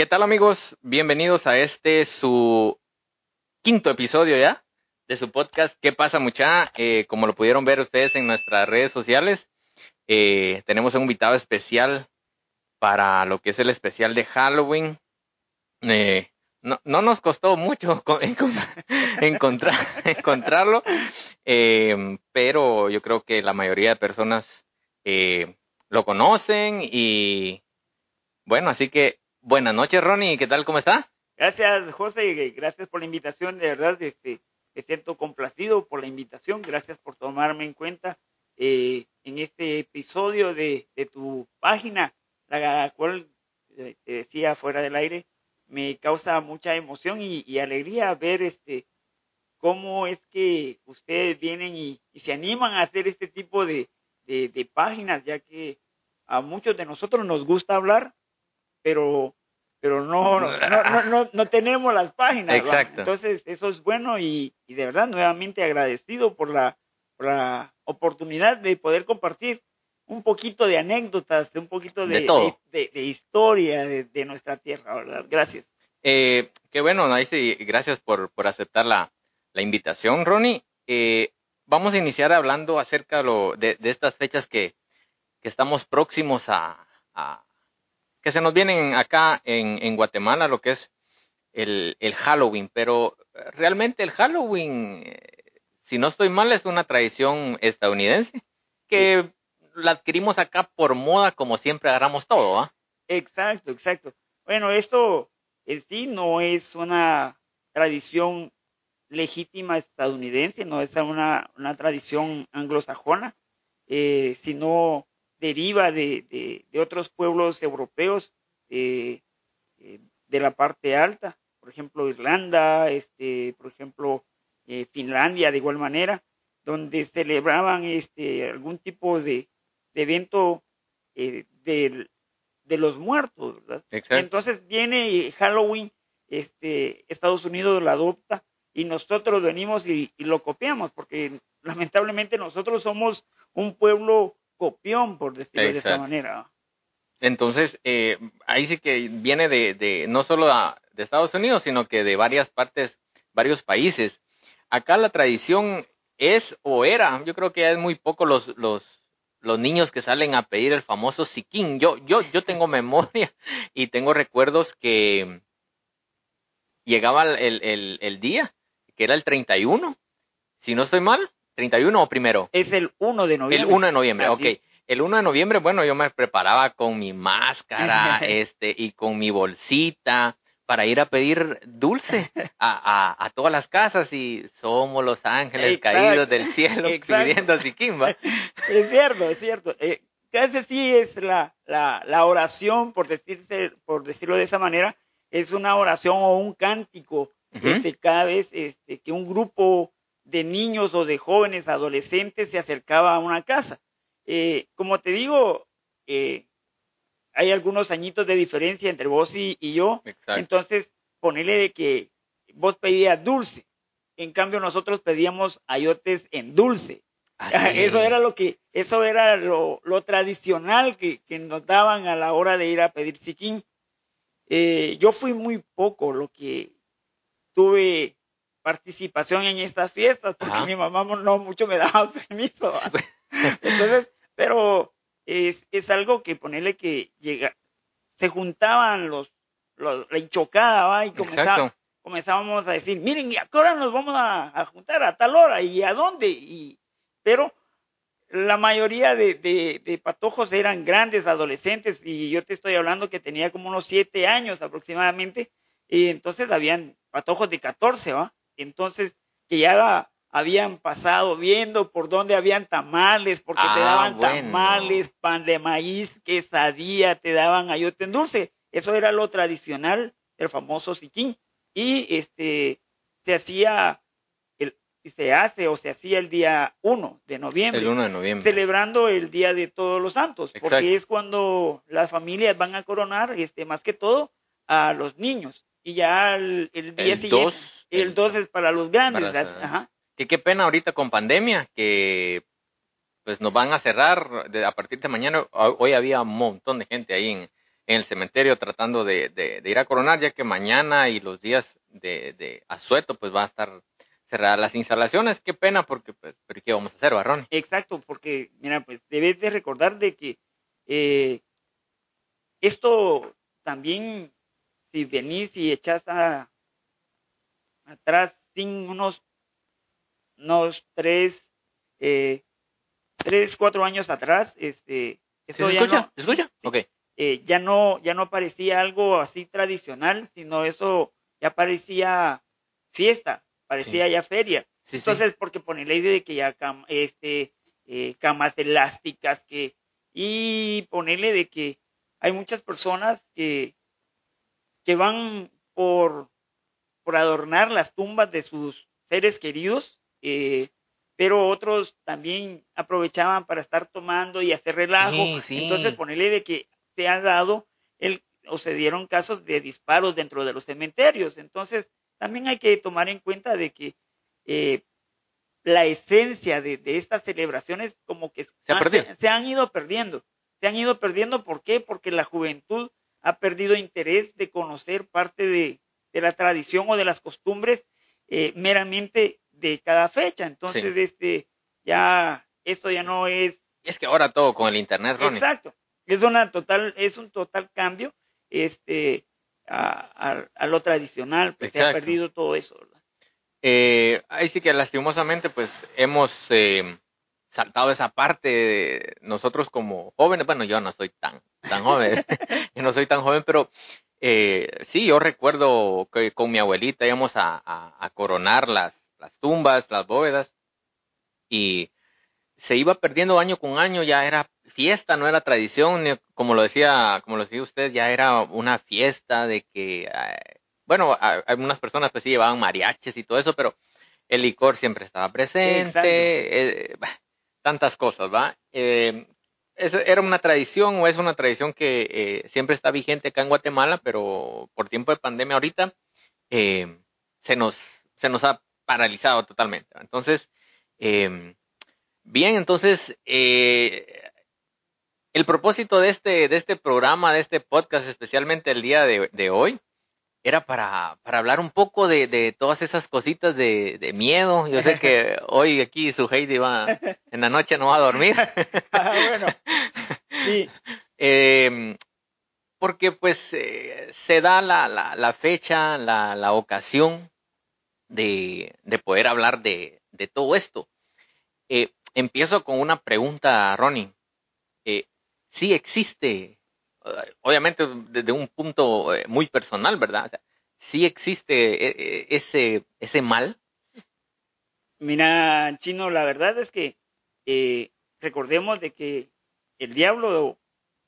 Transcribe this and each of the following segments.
¿Qué tal amigos? Bienvenidos a este su quinto episodio ya de su podcast ¿Qué pasa mucha? Eh, como lo pudieron ver ustedes en nuestras redes sociales, eh, tenemos un invitado especial para lo que es el especial de Halloween. Eh, no, no, nos costó mucho encontrar, encontrarlo, pero yo creo que la mayoría de personas lo conocen y bueno, así que buenas noches, Ronnie. ¿Qué tal? ¿Cómo está? Gracias, José. Gracias por la invitación. De verdad, este, me siento complacido por la invitación. Gracias por tomarme en cuenta eh, en este episodio de, tu página, la cual eh, te decía fuera del aire, me causa mucha emoción y, alegría ver este cómo es que ustedes vienen y, se animan a hacer este tipo de, de páginas, ya que a muchos de nosotros nos gusta hablar, pero pero no, no, no, no, tenemos las páginas. Exacto. Entonces, eso es bueno y, y de verdad, nuevamente agradecido por la, por la, oportunidad de poder compartir un poquito de anécdotas, de un poquito de, de, de, historia de, nuestra tierra, ¿verdad? Gracias. Eh, qué bueno, sí, gracias por, por aceptar la, la invitación, Ronnie. Eh, vamos a iniciar hablando acerca lo, de, de estas fechas que, que estamos próximos a, a que se nos vienen acá en, en Guatemala, lo que es el, el, Halloween, pero realmente el Halloween, eh, si no estoy mal, es una tradición estadounidense que la adquirimos acá por moda, como siempre agarramos todo, ¿ah? Exacto, exacto. Bueno, esto en sí no es una tradición legítima estadounidense, no es una, una tradición anglosajona, eh, sino deriva de, de, otros pueblos europeos eh, eh, de la parte alta, por ejemplo Irlanda, este, por ejemplo eh, Finlandia de igual manera, donde celebraban este, algún tipo de, de evento de, de, los muertos, ¿verdad? Entonces viene Halloween, este, Estados Unidos lo adopta y nosotros venimos y, y lo copiamos, porque lamentablemente nosotros somos un pueblo copión, por decirlo de esa manera. Entonces, eh, ahí sí que viene de, de no solo de Estados Unidos, sino que de varias partes, varios países. Acá la tradición es o era, yo creo que ya es muy poco los, los, los niños que salen a pedir el famoso siquín. Yo, yo, yo tengo memoria y tengo recuerdos que llegaba el, el, el día, que era el 31, si no estoy mal, 31 o primero? Es el 1 de noviembre. El 1 de noviembre, ok. El 1 de noviembre, bueno, yo me preparaba con mi máscara, este, y con mi bolsita para ir a pedir dulce a, a, a todas las casas y somos los ángeles caídos del cielo pidiendo Kimba. Es cierto, es cierto. Eh, sí es la, la, la oración, por, decirse, por decirlo de esa manera, es una oración o un cántico este, cada vez este, que un grupo de niños o de jóvenes adolescentes se acercaba a una casa. Eh, como te digo, eh, hay algunos añitos de diferencia entre vos y, yo. Entonces, ponele de que vos pedías dulce. En cambio, nosotros pedíamos ayotes en dulce. Eso era lo que, eso era lo, tradicional que, nos daban a la hora de ir a pedir siquín. Eh, yo fui muy poco lo que tuve participación en estas fiestas, porque mi mamá no mucho me daba permiso. Entonces, pero es, es algo que ponerle que llega, se juntaban los, los la hinchocada, ¿va? y comenzábamos a decir, miren, ¿y a qué hora nos vamos a, juntar? A tal hora, ¿y a dónde? Y, pero la mayoría de, de, de, patojos eran grandes, adolescentes, y yo te estoy hablando que tenía como unos siete años aproximadamente, y entonces habían patojos de 14, ¿va? Entonces que ya habían pasado viendo por dónde habían tamales, porque te ah, daban tamales, pan de maíz, quesadilla, te daban ayote en dulce. Eso era lo tradicional el famoso siquín. Y este se hacía el, se hace o se hacía el día 1 de noviembre. El 1 de noviembre. Celebrando el Día de Todos los Santos, porque es cuando las familias van a coronar, este, más que todo, a los niños. Y ya el, día siguiente el 2 es para los grandes. Ajá. Que qué pena ahorita con pandemia, que pues nos van a cerrar a partir de mañana. Hoy había un montón de gente ahí en, en el cementerio tratando de, ir a coronar, ya que mañana y los días de, de asueto, pues va a estar cerradas las instalaciones. Qué pena, porque, pues, pero ¿qué vamos a hacer, Barrón? Exacto, porque, mira, pues debes de recordar de que eh, esto también, si venís y echás a, atrás sin unos, unos tres, eh, tres, cuatro años atrás, este, eso ¿Se escucha? ¿Se escucha? Ok. Eh, ya no, ya no parecía algo así tradicional, sino eso ya parecía fiesta, parecía ya feria. Entonces, porque pone la idea de que ya este, eh, camas elásticas, que, y ponerle de que hay muchas personas que, que van por, por adornar las tumbas de sus seres queridos, eh, pero otros también aprovechaban para estar tomando y hacer relajo. Entonces, ponerle de que se ha dado el, o se dieron casos de disparos dentro de los cementerios. Entonces, también hay que tomar en cuenta de que eh, la esencia de, estas celebraciones como que se, han ido perdiendo. Se han ido perdiendo, ¿por qué? Porque la juventud ha perdido interés de conocer parte de, la tradición o de las costumbres eh, meramente de cada fecha. Entonces, este, ya, esto ya no es... Es que ahora todo con el internet, Ronnie. Exacto. Es una total, es un total cambio, este, a, lo tradicional, pues se ha perdido todo eso. Eh, ahí sí que lastimosamente pues hemos eh, saltado esa parte de nosotros como jóvenes, bueno yo no soy tan, tan joven, yo no soy tan joven, pero eh, sí, yo recuerdo que con mi abuelita íbamos a, a, coronar las, las tumbas, las bóvedas, y se iba perdiendo año con año, ya era fiesta, no era tradición, como lo decía, como lo decía usted, ya era una fiesta de que, eh, bueno, algunas personas pues sí llevaban mariaches y todo eso, pero el licor siempre estaba presente, eh, tantas cosas, ¿va? Eh, era una tradición o es una tradición que siempre está vigente acá en Guatemala, pero por tiempo de pandemia ahorita se, nos, se nos ha paralizado totalmente. Entonces, bien, entonces, el propósito de este, de este programa, de este podcast, especialmente el día de, hoy, era para, para, hablar un poco de, de todas esas cositas de, de, miedo. Yo sé que hoy aquí su Heidi va, en la noche no va a dormir. ah, bueno, sí. Em, porque pues eh, se da la, la, la fecha, la, la ocasión de, de, poder hablar de, de todo esto. Eh, empiezo con una pregunta, Ronnie. Eh, sí existe, obviamente desde un punto eh, muy personal, ¿verdad? O sea, sí existe eh, ese, ese mal. Mira, Chino, la verdad es que recordemos de que el diablo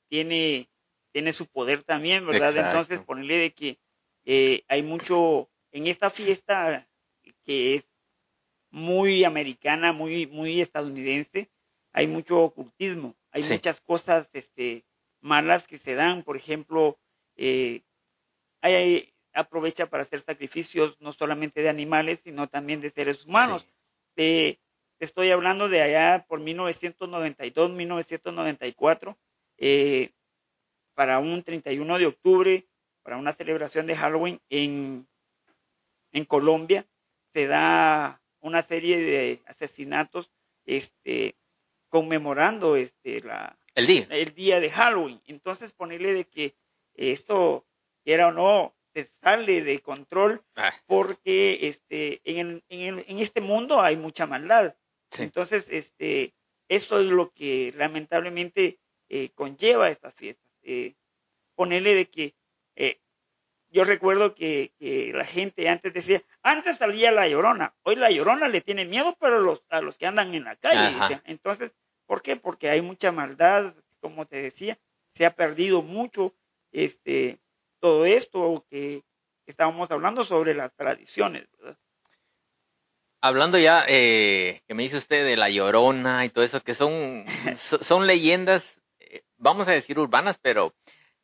tiene, tiene su poder también, ¿verdad? Entonces, ponerle de que hay mucho en esta fiesta que es muy americana, muy, muy estadounidense, hay mucho ocultismo hay muchas cosas este, malas que se dan, por ejemplo, eh, hay, aprovecha para hacer sacrificios no solamente de animales, sino también de seres humanos. estoy hablando de allá por 1992, 1994, eh, para un 31 de octubre, para una celebración de Halloween en, en Colombia, se da una serie de asesinatos este, conmemorando este la el día. El día de Halloween. Entonces ponerle de que esto era o no se sale de control ah. porque este en, en, en, este mundo hay mucha maldad. Entonces este eso es lo que lamentablemente eh, conlleva estas fiestas. Eh, ponerle de que eh, yo recuerdo que, que, la gente antes decía, antes salía la llorona, hoy la llorona le tiene miedo, pero los, a los que andan en la calle. Entonces, ¿Por qué? Porque hay mucha maldad, como te decía, se ha perdido mucho este todo esto que estábamos hablando sobre las tradiciones, Hablando ya, eh, que me dice usted de la llorona y todo eso, que son, son leyendas, eh, vamos a decir urbanas, pero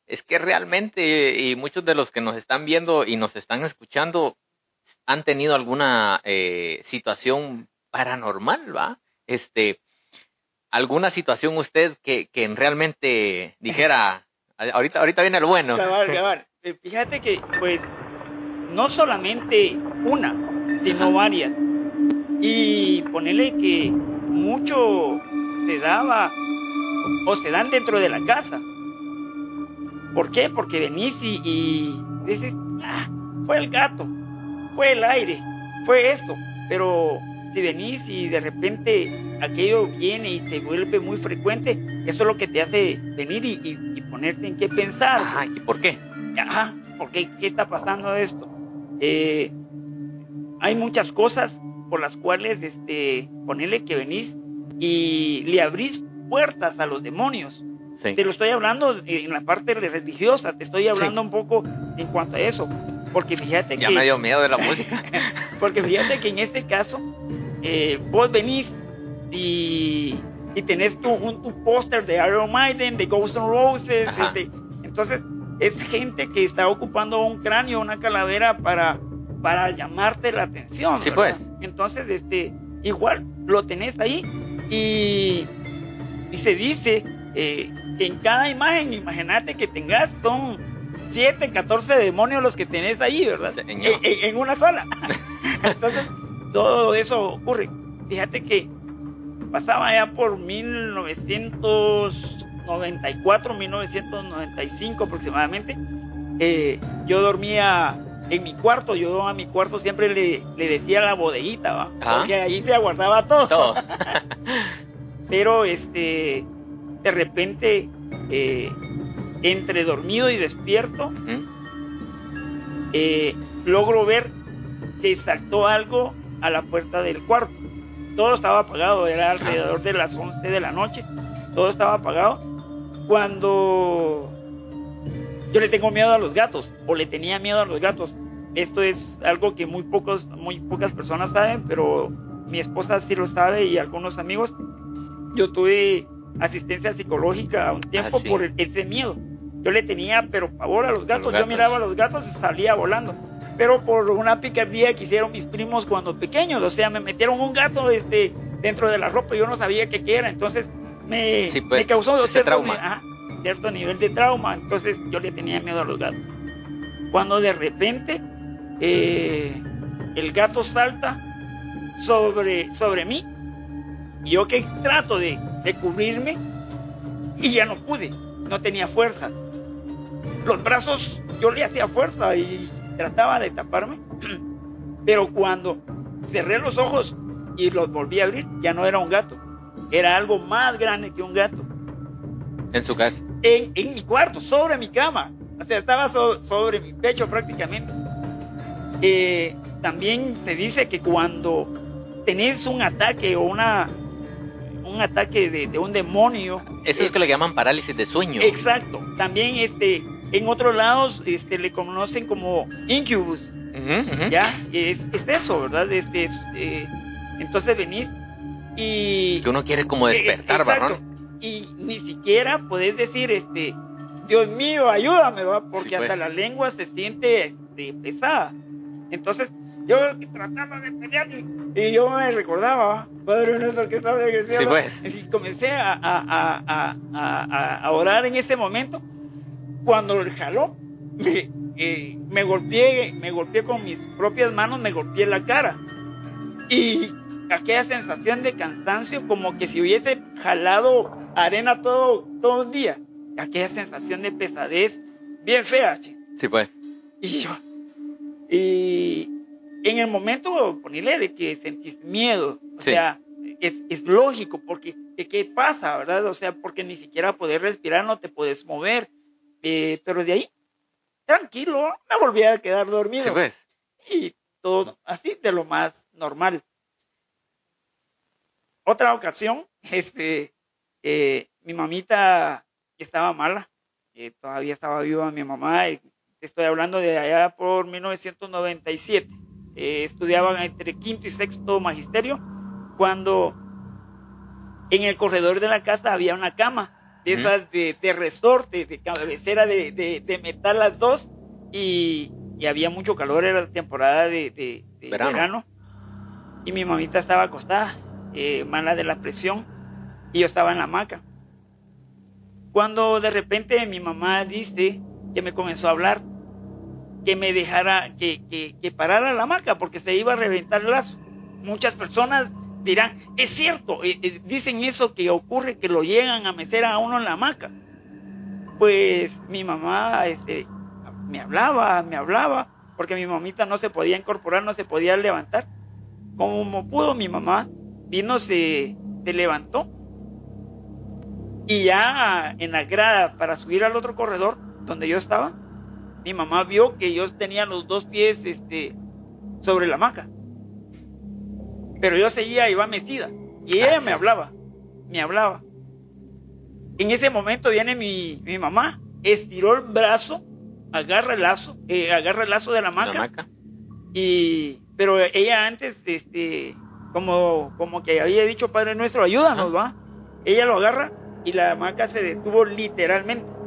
es que realmente, y muchos de los que nos están viendo y nos están escuchando, han tenido alguna eh, situación paranormal, ¿va? Este, alguna situación usted que, que realmente dijera, Ahorita, ahorita viene lo bueno. Eh, fíjate que, pues, no solamente una, sino varias. Y ponerle que mucho se daba o se dan dentro de la casa. ¿Por qué? Porque venís y, dices, ah, fue el gato, fue el aire, fue esto. Pero si venís y de repente aquello viene y se vuelve muy frecuente, eso es lo que te hace venir y, ponerte en qué pensar. Ajá, ¿y por qué? Ajá, ¿por qué? ¿Qué está pasando esto? Eh, hay muchas cosas por las cuales este, ponerle que venís y le abrís puertas a los demonios. Te lo estoy hablando en la parte religiosa, te estoy hablando un poco en cuanto a eso. Porque fíjate ya que. Ya me dio miedo de la música. porque fíjate que en este caso, eh, vos venís y, y tenés tu, un, tu póster de Iron Maiden, de Ghost and Roses. Este, entonces, es gente que está ocupando un cráneo, una calavera para, para llamarte la atención. Sí, pues. Entonces, este, igual lo tenés ahí y, y se dice eh, que en cada imagen, imagínate que tengas, son 7, 14 demonios los que tenés ahí, ¿verdad? En, una sola. Entonces, todo eso ocurre. Fíjate que pasaba ya por 1994, 1995 aproximadamente. Eh, yo dormía en mi cuarto, yo a mi cuarto siempre le, decía la bodeguita, ¿va? Porque ahí se aguardaba todo. todo. Pero este de repente, eh, entre dormido y despierto, eh, logro ver que saltó algo a la puerta del cuarto. Todo estaba apagado, era alrededor de las 11 de la noche, todo estaba apagado. Cuando yo le tengo miedo a los gatos, o le tenía miedo a los gatos, esto es algo que muy, pocos, muy pocas personas saben, pero mi esposa sí lo sabe y algunos amigos. Yo tuve asistencia psicológica un tiempo ah, por ese miedo. Yo le tenía, pero pavor a los gatos. Yo miraba a los gatos y salía volando. Pero por una picardía que hicieron mis primos cuando pequeños, o sea, me metieron un gato este, dentro de la ropa y yo no sabía qué era. Entonces me, pues, me causó cierto, trauma. cierto nivel de trauma. Entonces yo le tenía miedo a los gatos. Cuando de repente eh, el gato salta sobre, sobre mí, y yo que trato de de cubrirme y ya no pude, no tenía fuerza. Los brazos yo le hacía fuerza y trataba de taparme, pero cuando cerré los ojos y los volví a abrir, ya no era un gato, era algo más grande que un gato. ¿En su casa? En, mi cuarto, sobre mi cama, o sea, estaba sobre mi pecho prácticamente. Eh, también se dice que cuando tenés un ataque o una un ataque de, un demonio. Eso es, que le llaman parálisis de sueño. Exacto. También este, en otros lados este, le conocen como incubus. Ya, es, eso, ¿verdad? Este, eh, entonces venís y... Que uno quiere como eh, despertar, ¿verdad? Y ni siquiera podés decir, este, Dios mío, ayúdame, ¿verdad? Porque hasta pues. la lengua se siente este, pesada. Entonces, yo trataba de pelear y, yo me recordaba, Padre nuestro que estaba en el cielo. Pues. Y comencé a, a, a, a, orar en ese momento. Cuando el jaló, me, eh, me golpeé, me golpeé con mis propias manos, me golpeé la cara. Y aquella sensación de cansancio, como que si hubiese jalado arena todo, todo el día. Aquella sensación de pesadez bien fea. Sí, pues. Y yo, y, en el momento, ponerle de que sentís miedo, o sea, es, es, lógico, porque ¿qué pasa, verdad? O sea, porque ni siquiera poder respirar, no te puedes mover. Eh, pero de ahí, tranquilo, me volví a quedar dormido. Sí, pues. Y todo así, de lo más normal. Otra ocasión, este, eh, mi mamita estaba mala, eh, todavía estaba viva mi mamá, estoy hablando de allá por 1997 eh, estudiaban entre quinto y sexto magisterio, cuando en el corredor de la casa había una cama, de esas de, de resorte, de cabecera de, de, metal las dos, y, había mucho calor, era la temporada de, verano. y mi mamita estaba acostada, eh, mala de la presión, y yo estaba en la hamaca. Cuando de repente mi mamá dice que me comenzó a hablar, que me dejara, que, que, que parara la hamaca porque se iba a reventar el lazo. Muchas personas dirán, es cierto, eh, eh, dicen eso que ocurre, que lo llegan a meter a uno en la hamaca. Pues mi mamá este, me hablaba, me hablaba, porque mi mamita no se podía incorporar, no se podía levantar. Como pudo mi mamá, vino, se, se levantó y ya en la grada para subir al otro corredor donde yo estaba, mi mamá vio que yo tenía los dos pies este, sobre la hamaca. Pero yo seguía iba mecida. Y ella ah, me hablaba, me hablaba. En ese momento viene mi, mi mamá, estiró el brazo, agarra el lazo, eh, agarra el lazo de la hamaca. Y, pero ella antes, este, como, como que había dicho Padre Nuestro, ayúdanos, ¿va? Ella lo agarra y la hamaca se detuvo literalmente.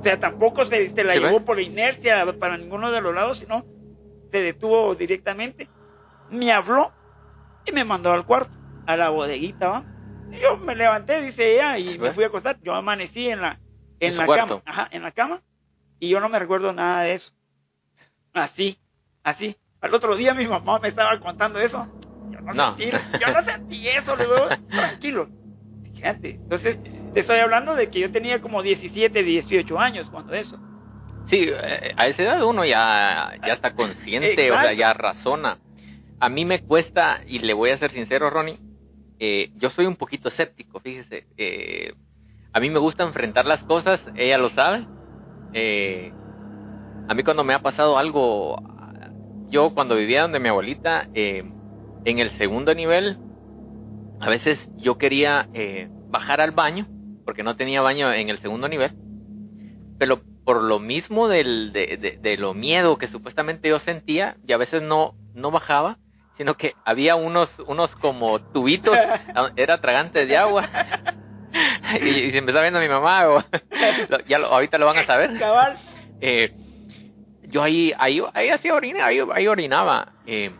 O sea, tampoco se, la llevó por inercia para ninguno de los lados, sino se detuvo directamente. Me habló y me mandó al cuarto, a la bodeguita, ¿va? yo me levanté, dice ella, y me fui a acostar. Yo amanecí en la, en, la cama, ajá, en la cama, y yo no me recuerdo nada de eso. Así, así. Al otro día mi mamá me estaba contando eso. Yo no, Sentí, yo no sentí eso, le digo, tranquilo. Fíjate, entonces te estoy hablando de que yo tenía como 17, 18 años cuando eso. Sí, eh, a esa edad uno ya, ya está consciente, o sea, ya razona a mí me cuesta, y le voy a ser sincero, Ronnie, eh, yo soy un poquito escéptico, fíjese. Eh, a mí me gusta enfrentar las cosas, ella lo sabe. Eh, a mí cuando me ha pasado algo, yo cuando vivía donde mi abuelita, en el segundo nivel, a veces yo quería bajar al baño, porque no tenía baño en el segundo nivel, pero por lo mismo del, de, de, lo miedo que supuestamente yo sentía, y a veces no, no bajaba, sino que había unos, unos como tubitos, era tragante de agua. y, se me está viendo mi mamá, o, ya ahorita lo van a saber. Eh, yo ahí, ahí, ahí hacía orina, ahí, ahí orinaba. Eh,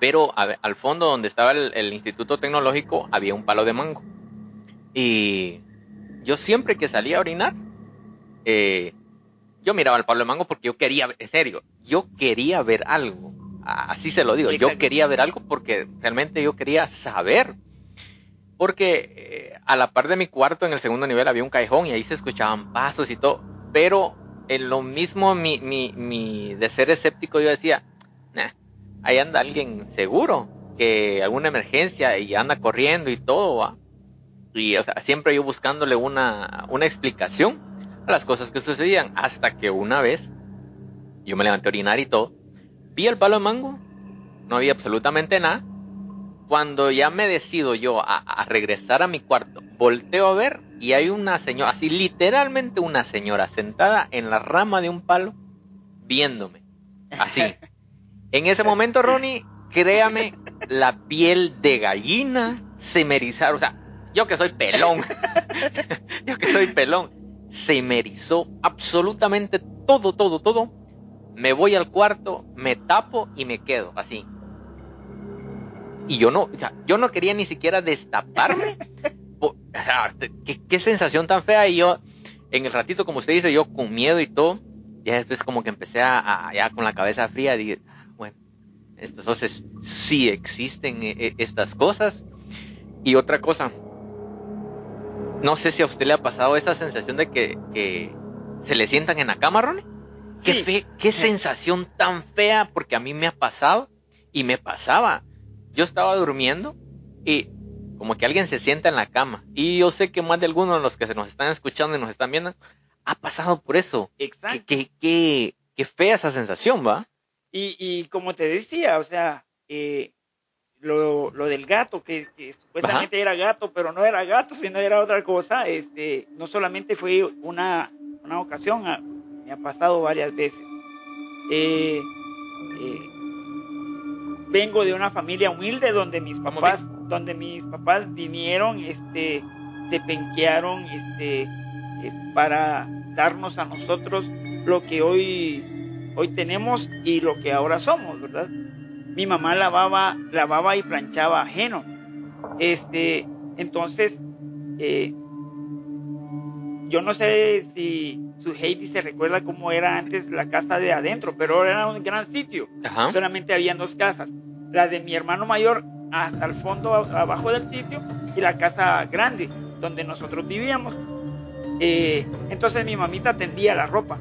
pero al fondo donde estaba el, instituto tecnológico había un palo de mango. Y yo siempre que salía a orinar, eh, yo miraba el palo de mango porque yo quería, en serio, yo quería ver algo así se lo digo, yo quería ver algo porque realmente yo quería saber. Porque eh, a la par de mi cuarto en el segundo nivel había un cajón y ahí se escuchaban pasos y todo. Pero en lo mismo mi, mi, mi de ser escéptico yo decía, ahí anda alguien seguro, que alguna emergencia y anda corriendo y todo. Y o sea, siempre yo buscándole una, una explicación a las cosas que sucedían. Hasta que una vez yo me levanté a orinar y todo vi el palo de mango, no había absolutamente nada. Cuando ya me decido yo a, regresar a mi cuarto, volteo a ver y hay una señora, así literalmente una señora sentada en la rama de un palo, viéndome. Así. En ese momento, Ronnie, créame, la piel de gallina se me erizaron. O sea, yo que soy pelón, yo que soy pelón, se me erizó absolutamente todo, todo, todo me voy al cuarto, me tapo y me quedo así. Y yo no, yo no quería ni siquiera destaparme. o sea, ¿qué, sensación tan fea. Y yo, en el ratito, como usted dice, yo con miedo y todo, ya después como que empecé a, ya con la cabeza fría, dije, bueno, entonces sí existen eh, eh, estas cosas. Y otra cosa, no sé si a usted le ha pasado esa sensación de que, que se le sientan en la cama, Ronnie. Qué, qué sensación tan fea, porque a mí me ha pasado y me pasaba. Yo estaba durmiendo y como que alguien se sienta en la cama. Y yo sé que más de algunos de los que se nos están escuchando y nos están viendo ha pasado por eso. Exacto. Qué, qué, qué, fea esa sensación, ¿va? Y, y como te decía, o sea, eh, lo, lo, del gato, que, supuestamente era gato, pero no era gato, sino era otra cosa, este, no solamente fue una, una ocasión, me ha pasado varias veces. Eh, eh, vengo de una familia humilde donde mis papás, donde mis papás vinieron, este, se penquearon, este, eh, para darnos a nosotros lo que hoy, hoy tenemos y lo que ahora somos, ¿verdad? Mi mamá lavaba, lavaba y planchaba ajeno. Este, entonces, yo no sé si su Heidi se recuerda cómo era antes la casa de adentro, pero era un gran sitio. Solamente habían dos casas. La de mi hermano mayor hasta el fondo abajo del sitio y la casa grande donde nosotros vivíamos. Eh, entonces mi mamita tendía la ropa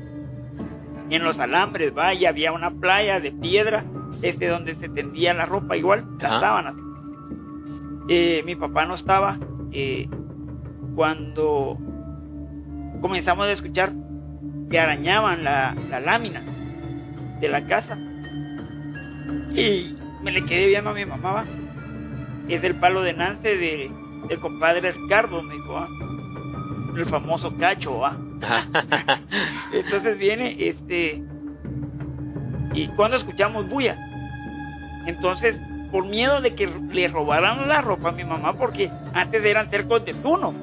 en los alambres, va, y había una playa de piedra, este donde se tendía la ropa igual, las sábanas. Eh, mi papá no estaba eh, cuando comenzamos a escuchar que arañaban la, lámina de la casa. Y me le quedé viendo a mi mamá, Es el palo de Nance de, del compadre Ricardo, me dijo, ¿ah? el famoso cacho, ¿ah? Entonces viene, este, y cuando escuchamos bulla, entonces, por miedo de que le robaran la ropa a mi mamá, porque antes eran cercos de tuno,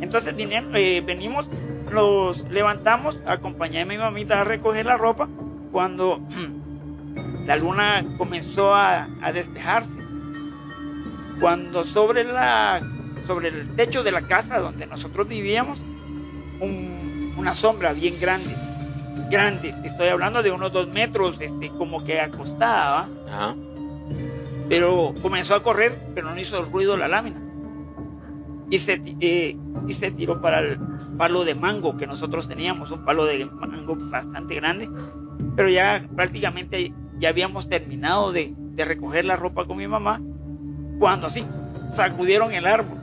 entonces eh, venimos, los levantamos, acompañé a mi mamita a recoger la ropa cuando la luna comenzó a, despejarse. Cuando sobre, la, sobre el techo de la casa donde nosotros vivíamos, una sombra bien grande, grande, estoy hablando de unos dos metros, este, como que acostada, pero comenzó a correr, pero no hizo ruido la lámina. Y se, eh, y se tiró para el palo de mango que nosotros teníamos, un palo de mango bastante grande, pero ya prácticamente ya habíamos terminado de, de recoger la ropa con mi mamá, cuando así sacudieron el árbol.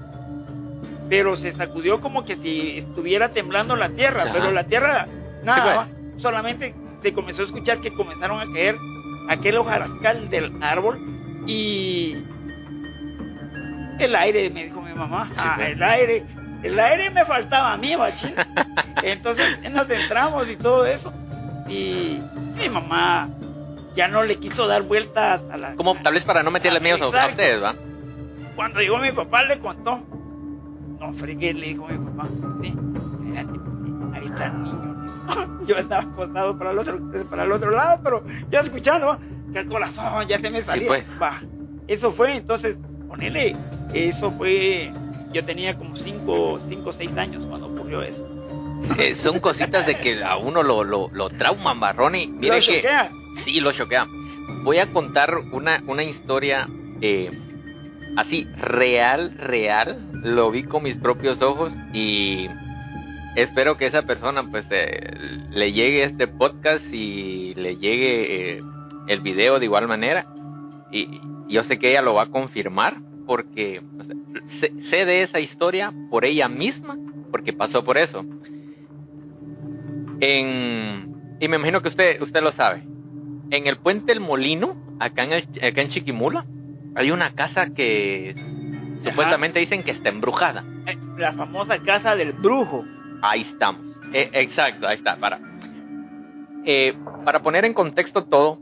Pero se sacudió como que si estuviera temblando la tierra, pero la tierra nada, pues. Solamente se comenzó a escuchar que comenzaron a caer aquel hojarascal del árbol y el aire, me dijo mi mamá. ah, pues. el aire. El aire me faltaba a mí, machín. Entonces nos entramos y todo eso. Y mi mamá ya no le quiso dar vueltas a la. Como tal vez para no meterle miedo a ustedes, ¿va? Cuando llegó mi papá le contó. No fregué, le dijo mi papá. Sí, ahí está el niño. Yo estaba acostado para el otro, para el otro lado, pero ya escuchando que el corazón ya se me salía. pues. Va. Eso fue, entonces, ponele eso fue, yo tenía como 5 o 6 años cuando ocurrió eso. son cositas de que a uno lo, lo, lo trauman, Barroni. Mire ¿Lo choquea? Sí, lo choquea. Voy a contar una, una historia eh, así, real, real. Lo vi con mis propios ojos y espero que esa persona pues eh, le llegue este podcast y le llegue eh, el video de igual manera. Y yo sé que ella lo va a confirmar porque sé, de esa historia por ella misma, porque pasó por eso. En, y me imagino que usted, usted lo sabe. En el puente El Molino, acá en, acá en Chiquimula, hay una casa que supuestamente dicen que está embrujada. Eh, la famosa casa del brujo. Ahí estamos. Eh, exacto, ahí está. Para, eh, para poner en contexto todo,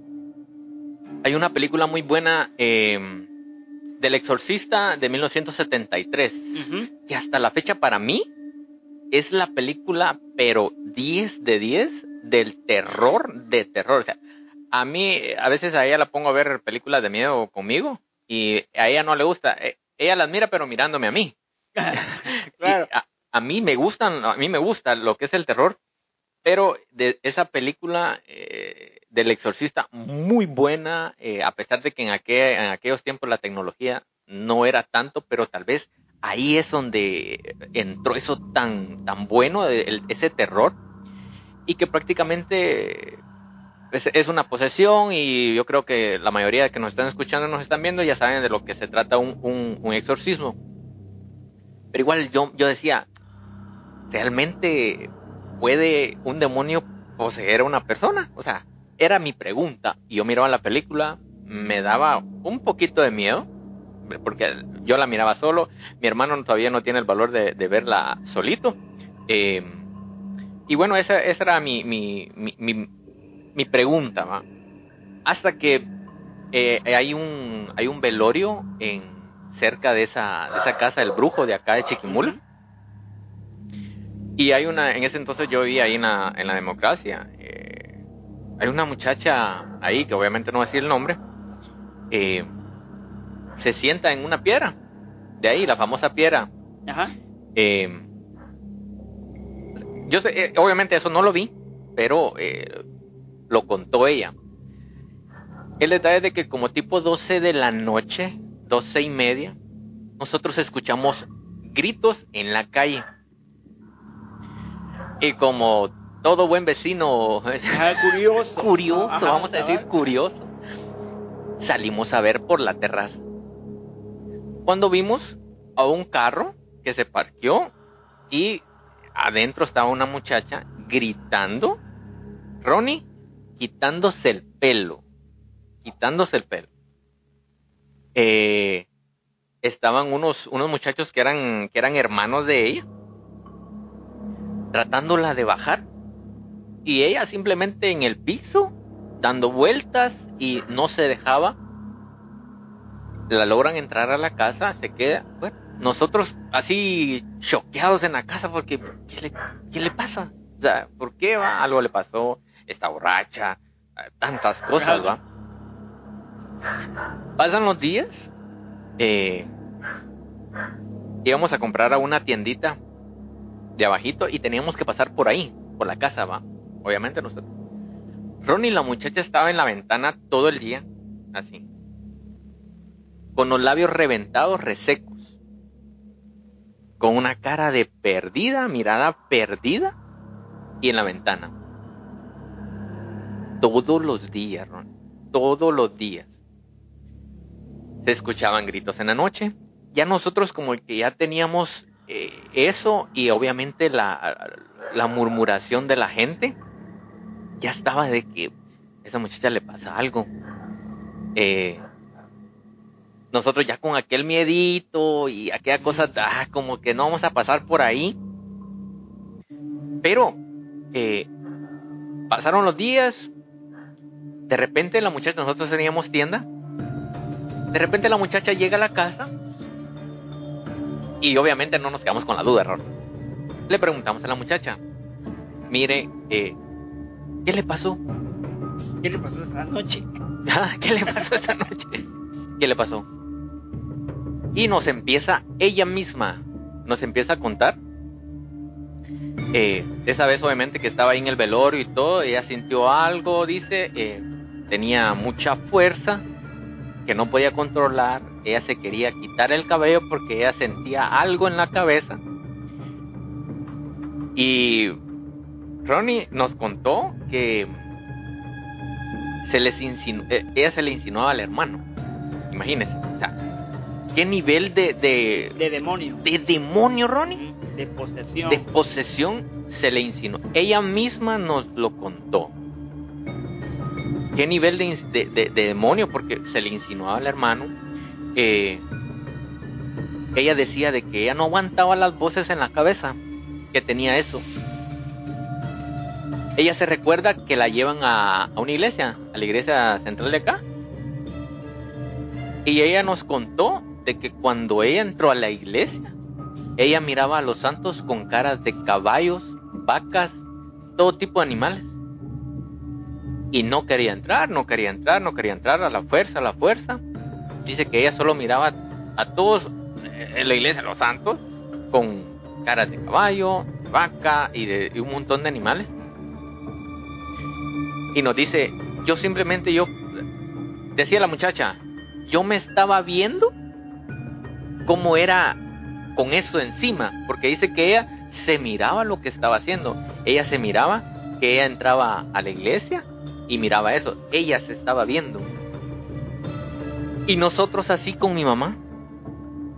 hay una película muy buena del Exorcista de 1973, que hasta la fecha para mí es la película, pero 10 de 10 del terror de terror. O sea, a mí, a veces a ella la pongo a ver películas de miedo conmigo y a ella no le gusta. Eh, ella las mira, pero mirándome a mí. claro. a, mí me gustan, a mí me gusta lo que es el terror, pero de esa película eh, del exorcista, muy buena, eh, a pesar de que en, en aquellos tiempos la tecnología no era tanto, pero tal vez ahí es donde entró eso tan, tan bueno, ese terror, y que prácticamente es, una posesión y yo creo que la mayoría de que nos están escuchando, nos están viendo, ya saben de lo que se trata un, un exorcismo. Pero igual yo, yo decía, realmente ¿puede un demonio poseer a una persona? O sea, era mi pregunta. Y yo miraba la película, me daba un poquito de miedo, porque yo la miraba solo, mi hermano todavía no tiene el valor de, verla solito. Eh, y bueno, esa, era mi, mi, mi, mi pregunta, ¿va? Hasta que eh, hay, un, hay un velorio en, cerca de esa, de esa casa del brujo de acá de Chiquimula. Y hay una, en ese entonces yo vi ahí en la, en la democracia, eh, hay una muchacha ahí, que obviamente no voy a decir el nombre, eh, se sienta en una piedra, de ahí, la famosa piedra. Ajá. Eh, yo sé, obviamente eso no lo vi, pero lo contó ella. El detalle de que como tipo 12 de la noche, 12 y media, nosotros escuchamos gritos en la calle. Y como todo buen vecino, ah, curioso, curioso, vamos a decir curioso, salimos a ver por la terraza. Cuando vimos a un carro que se parqueó y adentro estaba una muchacha gritando, Ronnie, quitándose el pelo, quitándose el pelo. Eh, estaban unos, unos muchachos que eran, que eran hermanos de ella, tratándola de bajar, y ella simplemente en el piso, dando vueltas y no se dejaba. La logran entrar a la casa, se queda, bueno, nosotros así choqueados en la casa porque ¿qué le, qué le pasa? O sea, ¿por qué va? Algo le pasó, está borracha, tantas cosas, ¿va? Pasan los días, eh, íbamos a comprar a una tiendita de abajito y teníamos que pasar por ahí, por la casa, ¿va? Obviamente nosotros. Ronnie, la muchacha, estaba en la ventana todo el día, así, con los labios reventados, resecos, con una cara de perdida, mirada perdida, y en la ventana. Todos los días, Ronnie, todos los días. Se escuchaban gritos en la noche. Ya nosotros como que ya teníamos eh, eso y obviamente la, murmuración de la gente, ya estaba de que esa muchacha le pasa algo. Eh, nosotros ya con aquel miedito y aquella cosa, ah, como que no vamos a pasar por ahí. Pero eh, pasaron los días, de repente la muchacha, nosotros teníamos tienda. De repente la muchacha llega a la casa. Y obviamente no nos quedamos con la duda, error. Le preguntamos a la muchacha. Mire, eh, ¿qué le pasó? ¿Qué le pasó esta noche? Ah, ¿Qué le pasó esta noche? ¿Qué le pasó? Y nos empieza ella misma, nos empieza a contar. Eh, esa vez obviamente que estaba ahí en el velorio y todo, ella sintió algo, dice, eh, tenía mucha fuerza que no podía controlar, ella se quería quitar el cabello porque ella sentía algo en la cabeza. Y Ronnie nos contó que se les eh, ella se le insinuaba al hermano. Imagínense, o sea, qué nivel de, de, de demonio. De demonio, Ronnie. De posesión. De posesión se le insinuó. Ella misma nos lo contó qué nivel de, demonio, porque se le insinuaba al hermano que ella decía de que ella no aguantaba las voces en la cabeza, que tenía eso. Ella se recuerda que la llevan a, una iglesia, a la iglesia central de acá. Y ella nos contó de que cuando ella entró a la iglesia, ella miraba a los santos con caras de caballos, vacas, todo tipo de animales y no quería entrar, no quería entrar, no quería entrar a la fuerza, a la fuerza. Dice que ella solo miraba a todos eh, en la iglesia, los santos, con caras de caballo, de vaca y de un montón de animales. Y nos dice, yo simplemente yo, decía la muchacha, yo me estaba viendo cómo era con eso encima, porque dice que ella se miraba lo que estaba haciendo. Ella se miraba que ella entraba a la iglesia y miraba eso. Ella se estaba viendo. Y nosotros así con mi mamá,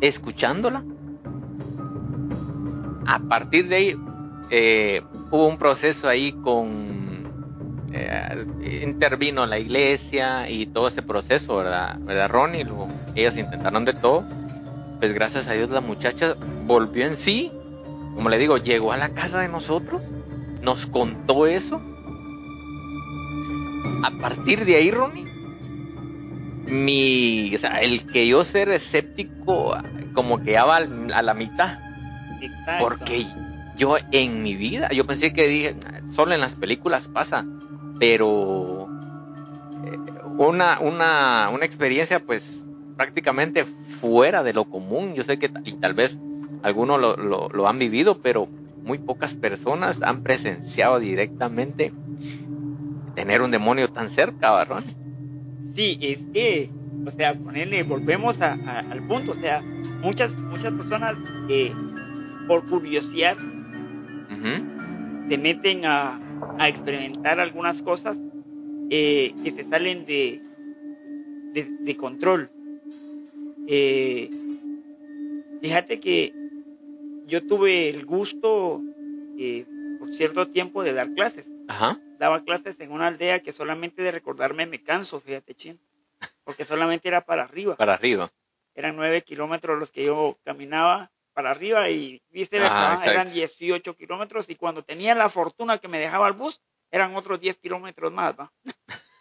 escuchándola. A partir de ahí eh, hubo un proceso ahí con... Eh, intervino la iglesia y todo ese proceso, ¿verdad? ¿Verdad, Ronnie? Ellos intentaron de todo. Pues gracias a Dios la muchacha volvió en sí. Como le digo, llegó a la casa de nosotros, nos contó eso a partir de ahí, Ronnie, mi, o sea, el que yo ser escéptico, como que ya va a la mitad. Porque yo en mi vida, yo pensé que dije, solo en las películas pasa, pero eh, una, una, una experiencia pues prácticamente fuera de lo común. Yo sé que y tal vez algunos lo, lo, lo han vivido, pero muy pocas personas han presenciado directamente tener un demonio tan cerca, varón. Sí, es que, o sea, ponerle, volvemos al punto, o sea, muchas, muchas personas eh, por curiosidad se meten a, experimentar algunas cosas eh, que se salen de, de, control. Eh, fíjate que yo tuve el gusto eh, por cierto tiempo de dar clases. Daba clases en una aldea que solamente de recordarme me canso, fíjate, chin. Porque solamente era para arriba. Para arriba. Eran nueve kilómetros los que yo caminaba para arriba y viste eran 18 kilómetros y cuando tenía la fortuna que me dejaba el bus eran otros 10 kilómetros más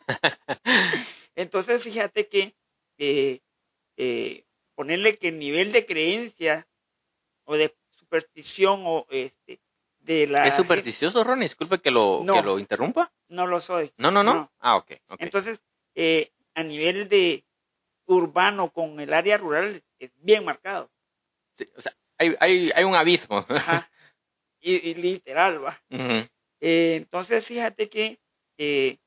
entonces fíjate que eh, eh, ponerle que el nivel de creencia o de superstición o este de la ¿Es supersticioso, Ron? Disculpe que lo, que lo interrumpa. No lo soy. No, no, no. Ah, ok. Entonces, eh, a nivel de urbano con el área rural es bien marcado. Sí, o sea, hay, hay, hay un abismo. Ajá. Y, literal, va. Eh, entonces, fíjate que eh,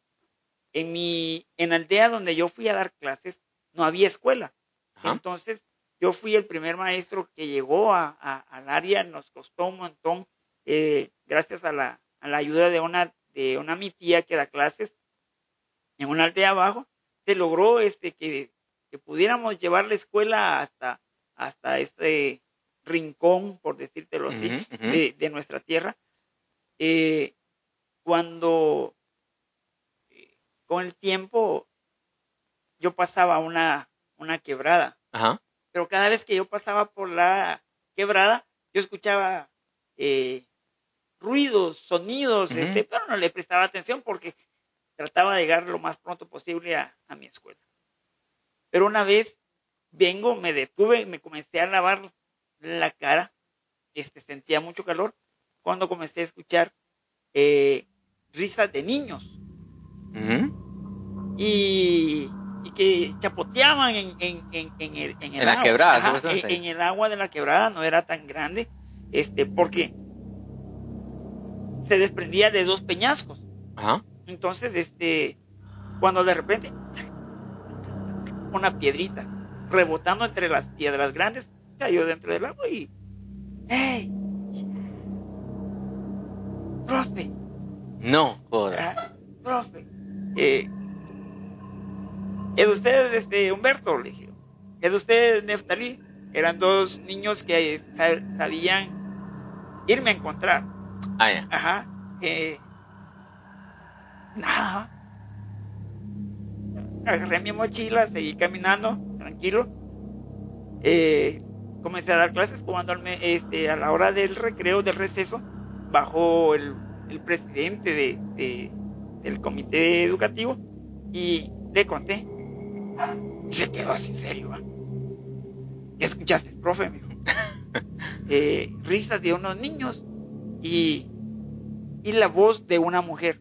en mi, en la aldea donde yo fui a dar clases, no había escuela. Entonces, yo fui el primer maestro que llegó a, al área, nos costó un montón, eh, gracias a la, a la ayuda de una, de una mi tía que da clases en una aldea abajo, se logró este que, que pudiéramos llevar la escuela hasta, hasta este rincón, por decírtelo así, de, nuestra tierra. Eh, cuando eh, con el tiempo yo pasaba una, una quebrada, pero cada vez que yo pasaba por la quebrada, yo escuchaba eh, ruidos, sonidos, este, pero no le prestaba atención porque trataba de llegar lo más pronto posible a, a mi escuela. Pero una vez vengo, me detuve, me comencé a lavar la cara, este, sentía mucho calor, cuando comencé a escuchar eh, risas de niños. y, que chapoteaban en, en, en, en el, agua. quebrada, en, el agua de la quebrada no era tan grande, este, porque se desprendía de dos peñascos. Entonces, este, cuando de repente una piedrita rebotando entre las piedras grandes, cayó dentro del agua y. ¡Hey! ¡Profe! No, joder. Ah, profe. Eh, ¿Es usted este, Humberto? Le dije. ¿Es usted Neftalí? Eran dos niños que sabían irme a encontrar. Ah, ya. Ajá. Eh, nada. Agarré mi mochila, seguí caminando, tranquilo. Eh, comencé a dar clases cuando este, a la hora del recreo, del receso, bajó el, presidente de, del comité educativo y le conté. Y se quedó así serio. ¿Qué escuchaste, profe? eh, risas de unos niños y, y la voz de una mujer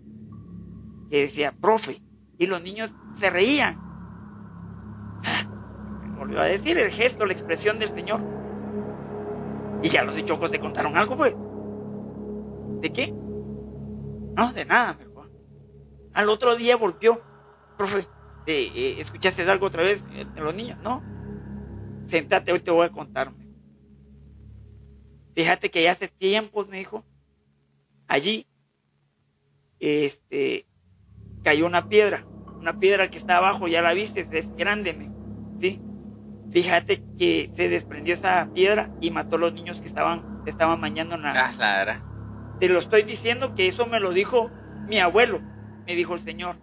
que decía, profe, y los niños se reían volvió a decir, el gesto, la expresión del Señor. Y ya los dichos te contaron algo, pues. ¿De qué? No, de nada, mejor. Al otro día volvió, profe, eh, ¿escuchaste algo otra vez de los niños? No. Sentate, hoy te voy a contarme. Fíjate que ya hace tiempos, me dijo, allí, este, cayó una piedra, una piedra que está abajo, ya la viste, es grande, me, ¿sí? Fíjate que se desprendió esa piedra y mató a los niños que estaban, estaban bañando en la... Ah, Te lo estoy diciendo que eso me lo dijo mi abuelo, me dijo el Señor.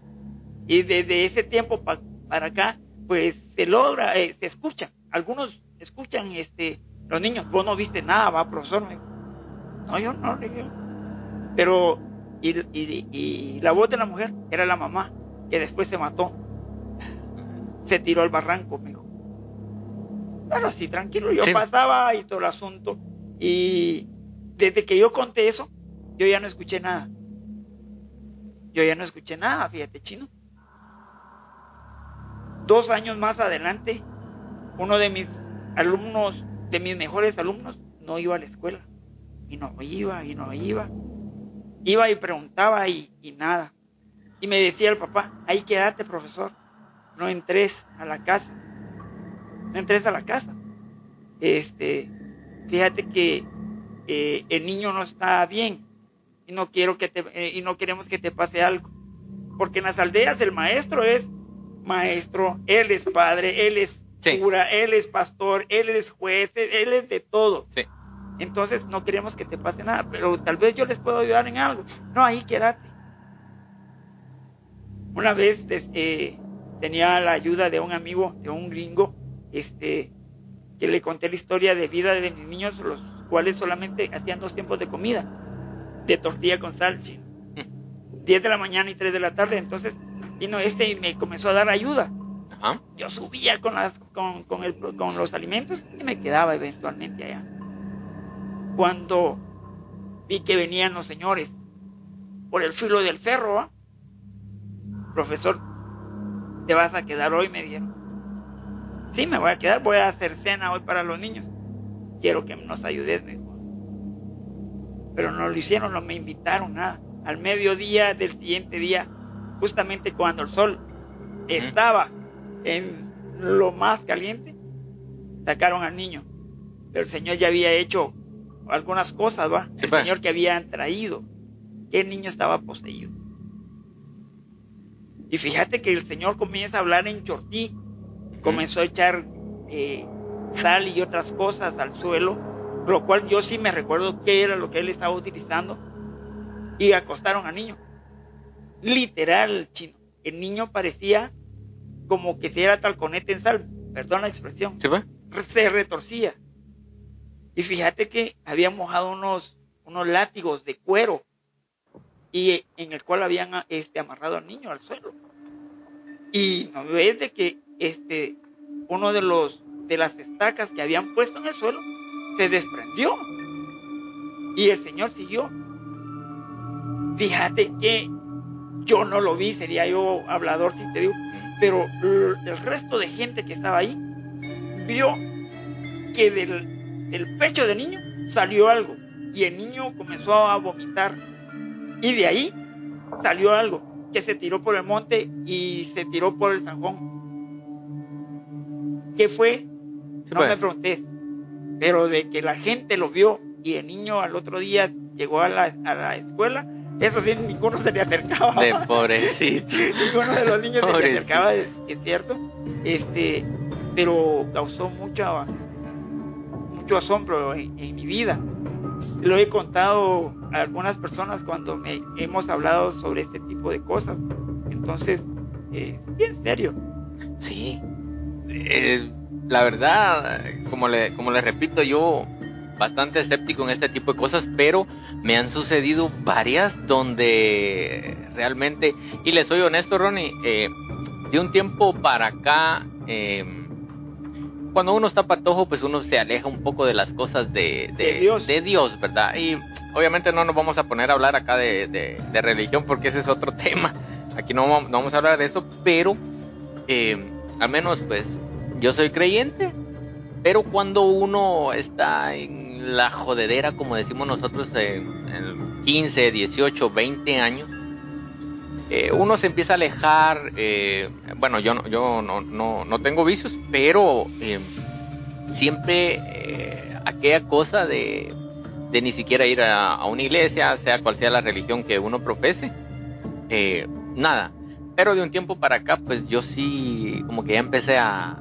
Y desde ese tiempo para acá, pues se logra, eh, se escucha. Algunos escuchan, este, los niños, vos no viste nada, va, profesor. no, yo no, le dije. Pero, y, y, y la voz de la mujer era la mamá, que después se mató. Se tiró al barranco, me dijo. Bueno, así tranquilo, yo pasaba y todo el asunto. Y desde que yo conté eso, yo ya no escuché nada. Yo ya no escuché nada, fíjate, chino. Dos años más adelante, uno de mis alumnos, de mis mejores alumnos, no iba a la escuela. y no iba y no iba. Iba y preguntaba y, y nada. Y me decía el papá, ahí quédate profesor, no entres a la casa, no entres a la casa. Este, fíjate que eh, el niño no está bien y no quiero que te, eh, y no queremos que te pase algo. Porque en las aldeas el maestro es maestro, él es padre, él es cura, él es pastor, él es juez, él es de todo. Sí. Entonces no queremos que te pase nada, pero tal vez yo les puedo ayudar en algo. No, ahí quédate. Una vez eh, tenía la ayuda de un amigo, de un gringo, este, que le conté la historia de vida de mis niños, los cuales solamente hacían dos tiempos de comida, de tortilla con sal, 10 mm. de la mañana y 3 de la tarde. Entonces vino este y me comenzó a dar ayuda. Yo subía con, las, con, con, el, con los alimentos y me quedaba eventualmente allá. Cuando vi que venían los señores por el filo del cerro, profesor, ¿te vas a quedar hoy? Me dijeron. Sí, me voy a quedar, voy a hacer cena hoy para los niños. Quiero que nos ayudes mejor. Pero no lo hicieron, no me invitaron nada. Al mediodía del siguiente día, justamente cuando el sol estaba en lo más caliente, sacaron al niño. Pero el Señor ya había hecho algunas cosas, ¿va? el pues. Señor que habían traído, que el niño estaba poseído. Y fíjate que el Señor comienza a hablar en chortí, comenzó a echar eh, sal y otras cosas al suelo, lo cual yo sí me recuerdo qué era lo que él estaba utilizando, y acostaron al niño. Literal, chino. El niño parecía como que si era talconete en sal, perdón la expresión. Se retorcía. Y fíjate que había mojado unos, unos látigos de cuero y en el cual habían este, amarrado al niño al suelo. Y no ves de que este, uno de los de las estacas que habían puesto en el suelo se desprendió. Y el Señor siguió. Fíjate que yo no lo vi, sería yo hablador si te digo, pero el resto de gente que estaba ahí vio que del, del pecho del niño salió algo y el niño comenzó a vomitar y de ahí salió algo, que se tiró por el monte y se tiró por el zanjón. ¿Qué fue? no me pregunté. Pero de que la gente lo vio y el niño al otro día llegó a la, a la escuela, eso sí, ninguno se le acercaba. De pobrecito. ninguno de los niños se le acercaba, es, cierto. Este, pero causó mucha, mucho asombro en mi vida lo he contado a algunas personas cuando me hemos hablado sobre este tipo de cosas. Entonces, eh, en serio. Sí. Eh, la verdad, como le, como le repito, yo bastante escéptico en este tipo de cosas, pero me han sucedido varias donde realmente, y le soy honesto, Ronnie, eh, de un tiempo para acá, eh, cuando uno está patojo, pues uno se aleja un poco de las cosas de, de, Dios. ¿verdad? Y obviamente no nos vamos a poner a hablar acá de, religión porque ese es otro tema. Aquí no, vamos a hablar de eso, pero eh, al menos pues yo soy creyente, pero cuando uno está en la jodedera, como decimos nosotros, en 15, 18, 20 años, eh, uno se empieza a alejar, eh, bueno, yo, yo no, no, no tengo vicios, pero eh, siempre aquella cosa de, de, ni siquiera ir a, una iglesia, sea cual sea la religión que uno profese, nada. Pero de un tiempo para acá, pues yo sí, como que ya empecé a,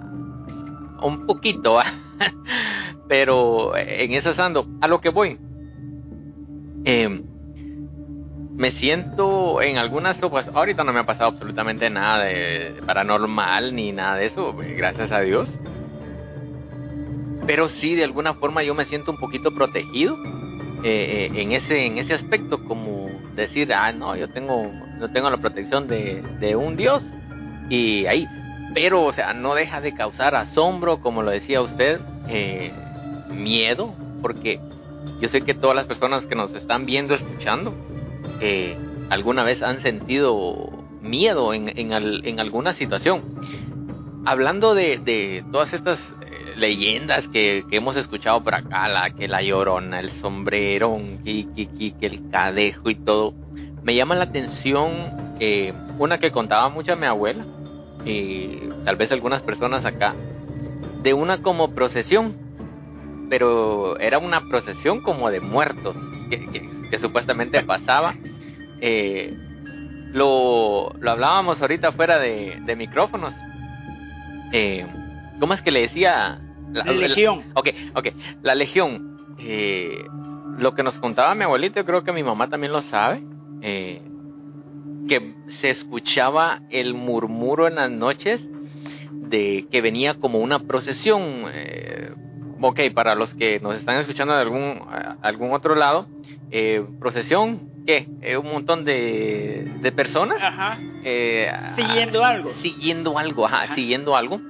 un poquito, pero en esa ando, a lo que voy. Eh, me siento en algunas pues ahorita no me ha pasado absolutamente nada de paranormal ni nada de eso, eh, gracias a Dios. Pero sí, de alguna forma yo me siento un poquito protegido eh, eh, en ese en ese aspecto, como decir, ah, no, yo tengo tengo la protección de, de un Dios y ahí, pero o sea, no deja de causar asombro, como lo decía usted, miedo, porque yo sé que todas las personas que nos están viendo, escuchando, eh, alguna vez han sentido miedo en, en, alguna situación. Hablando de, todas estas, eh, leyendas que, hemos escuchado por acá, la que la llorona, el sombrerón, que, que, el cadejo y todo, me llama la atención eh, una que contaba mucho mi abuela y tal vez algunas personas acá, de una como procesión, pero era una procesión como de muertos que, supuestamente pasaba. Eh, lo, lo, hablábamos ahorita fuera de, de micrófonos. Eh, ¿Cómo es que le decía? La, legión. ok, ok. La legión. Eh, lo que nos contaba mi abuelito, creo que mi mamá también lo sabe. Eh, que se escuchaba el murmuro en las noches de que venía como una procesión. Eh, ok, para los que nos están escuchando de algún, algún otro lado, eh, procesión, ¿qué? Eh, un montón de, de personas. Ajá. siguiendo algo. Siguiendo algo, ajá, siguiendo algo.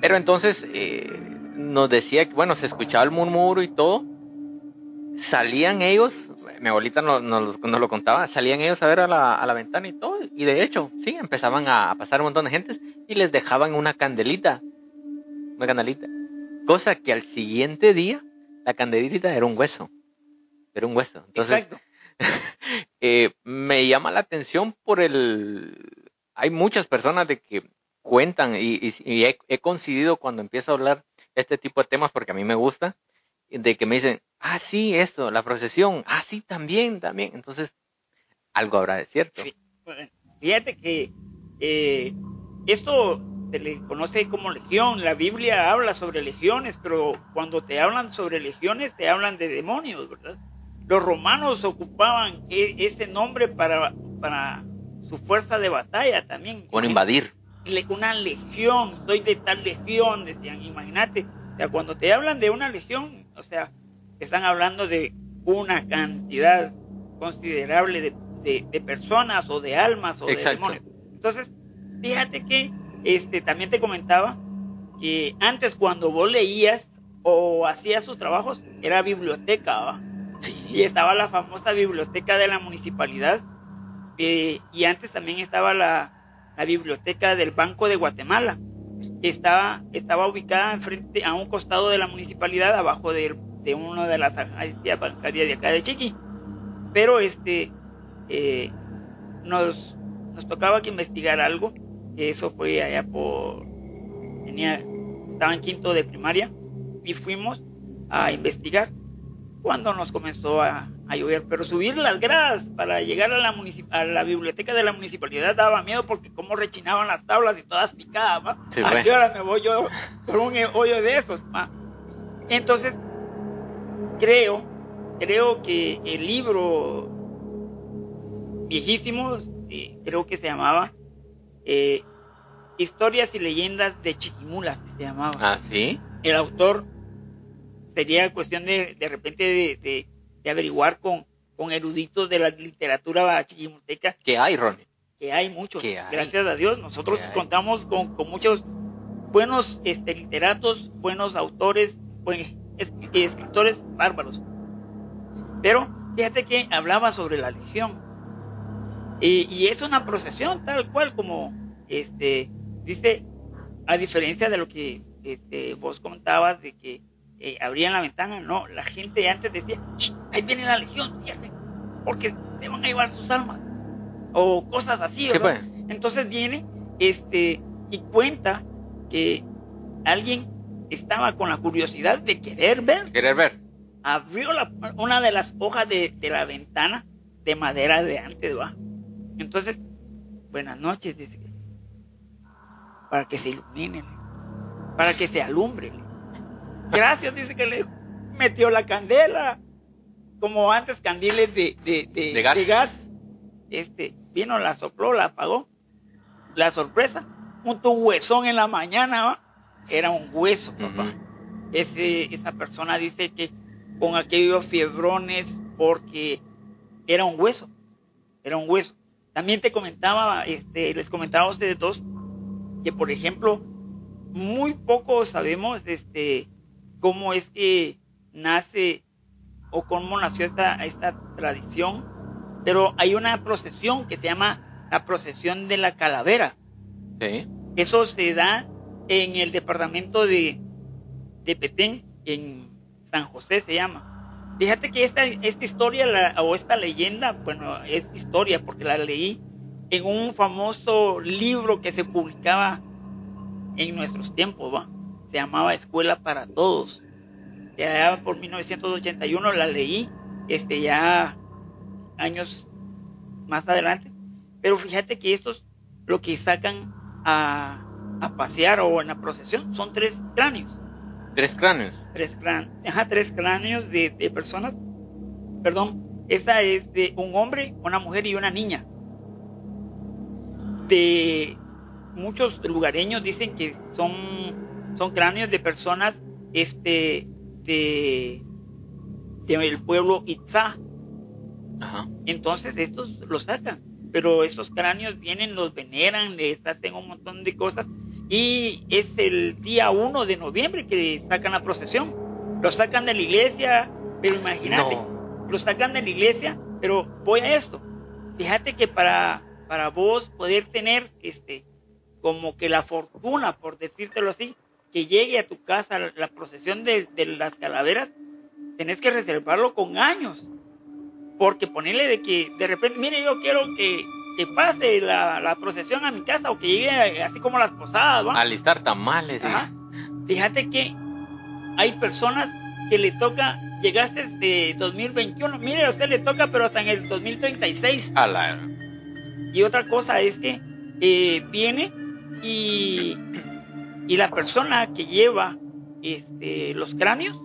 Pero entonces nos decía que, bueno, se escuchaba el murmuro y todo. Salían ellos mi abuelita nos, lo contaba, salían ellos a ver a la, a la, ventana y todo, y de hecho, sí, empezaban a, pasar un montón de gente y les dejaban una candelita, una candelita, cosa que al siguiente día la candelita era un hueso, era un hueso. Entonces, eh, me llama la atención por el, hay muchas personas de que cuentan y, he, he coincidido cuando empiezo a hablar este tipo de temas porque a mí me gusta, de que me dicen, ah, sí, esto, la procesión, ah, sí, también, también. Entonces, algo habrá de cierto. Fíjate que eh, esto se le conoce como legión. La Biblia habla sobre legiones, pero cuando te hablan sobre legiones, te hablan de demonios, ¿verdad? Los romanos ocupaban e, ese nombre para, para su fuerza de batalla también. Con invadir. Una legión, soy de tal legión, decían, imagínate. O sea, cuando te hablan de una legión, o sea, están hablando de una cantidad considerable de, personas o de almas o de demonios. Entonces, fíjate que este también te comentaba que antes cuando vos leías o hacías sus trabajos era biblioteca, Y estaba la famosa biblioteca de la municipalidad eh, y antes también estaba la, la, biblioteca del Banco de Guatemala que estaba, estaba ubicada enfrente a un costado de la municipalidad abajo de una de las agencias bancarias de acá de Chiqui. Pero este eh, nos, nos tocaba que investigar algo. Eso fue allá por. Tenía, estaba en quinto de primaria y fuimos a investigar cuando nos comenzó a, a llover. Pero subir las gradas para llegar a la, a la biblioteca de la municipalidad daba miedo porque como rechinaban las tablas y todas picadas. ¿A qué hora me voy yo por un hoyo de esos? Entonces creo, creo que el libro viejísimo, eh, creo que se llamaba eh, Historias y leyendas de Chiquimulas, se llamaba. Ah, sí. El autor sería cuestión de, de repente de, de, averiguar con, con eruditos de la literatura chiquimulteca. Que hay, Ronnie. Que hay muchos. Gracias a Dios. Nosotros contamos con, con, muchos buenos este, literatos, buenos autores, buenos escritores bárbaros. Pero fíjate que hablaba sobre la legión. Y, es una procesión tal cual como este dice, a diferencia de lo que este, vos contabas de que eh, abrían la ventana, no, la gente antes decía, ahí viene la legión, porque te van a llevar sus almas. O cosas así, pues. Entonces viene este y cuenta que alguien estaba con la curiosidad de querer ver. Querer ver. Abrió la, una de las hojas de, la ventana de madera de antes, ¿va? Entonces, buenas noches, dice. Para que se ilumine, para que se alumbre. Gracias, dice que le metió la candela, como antes candiles de, de, de, gas. Este, vino, la sopló, la apagó. La sorpresa, un tu huesón en la mañana, ¿va? era un hueso, papá. Ese, esa persona dice que con aquellos fiebrones porque era un hueso, era un hueso. También te comentaba, este, les comentaba a ustedes dos que, por ejemplo, muy poco sabemos este, cómo es que nace o cómo nació esta, esta tradición, pero hay una procesión que se llama la procesión de la calavera. Eso se da en el departamento de, de Petén, en San José se llama. Fíjate que esta, esta historia o esta leyenda, bueno, es historia porque la leí en un famoso libro que se publicaba en nuestros tiempos, se llamaba Escuela para Todos. Ya por 1981 la leí, este ya años más adelante. Pero fíjate que estos lo que sacan a, a pasear o en la procesión son tres cráneos. Tres cráneos. Tres cráneos. Ajá, tres cráneos de, de personas. Perdón, esta es de un hombre, una mujer y una niña. De muchos lugareños dicen que son, son cráneos de personas este, de, del pueblo Itzá. Entonces estos los sacan, pero esos cráneos vienen, los veneran, les hacen un montón de cosas y es el día 1 de noviembre que sacan la procesión. Lo sacan de la iglesia, pero imagínate, lo sacan de la iglesia, pero voy a esto. Fíjate que para, para vos poder tener este como que la fortuna, por decírtelo así, que llegue a tu casa la procesión de, las calaveras, tenés que reservarlo con años. Porque ponerle de que de repente, mire, yo quiero que, que pase la, procesión a mi casa o que llegue así como las posadas, ¿no? Alistar tamales. Fíjate que hay personas que le toca, llegaste de 2021, mire, a usted le toca, pero hasta en el 2036. A la... Y otra cosa es que eh, viene y, y la persona que lleva este, los cráneos,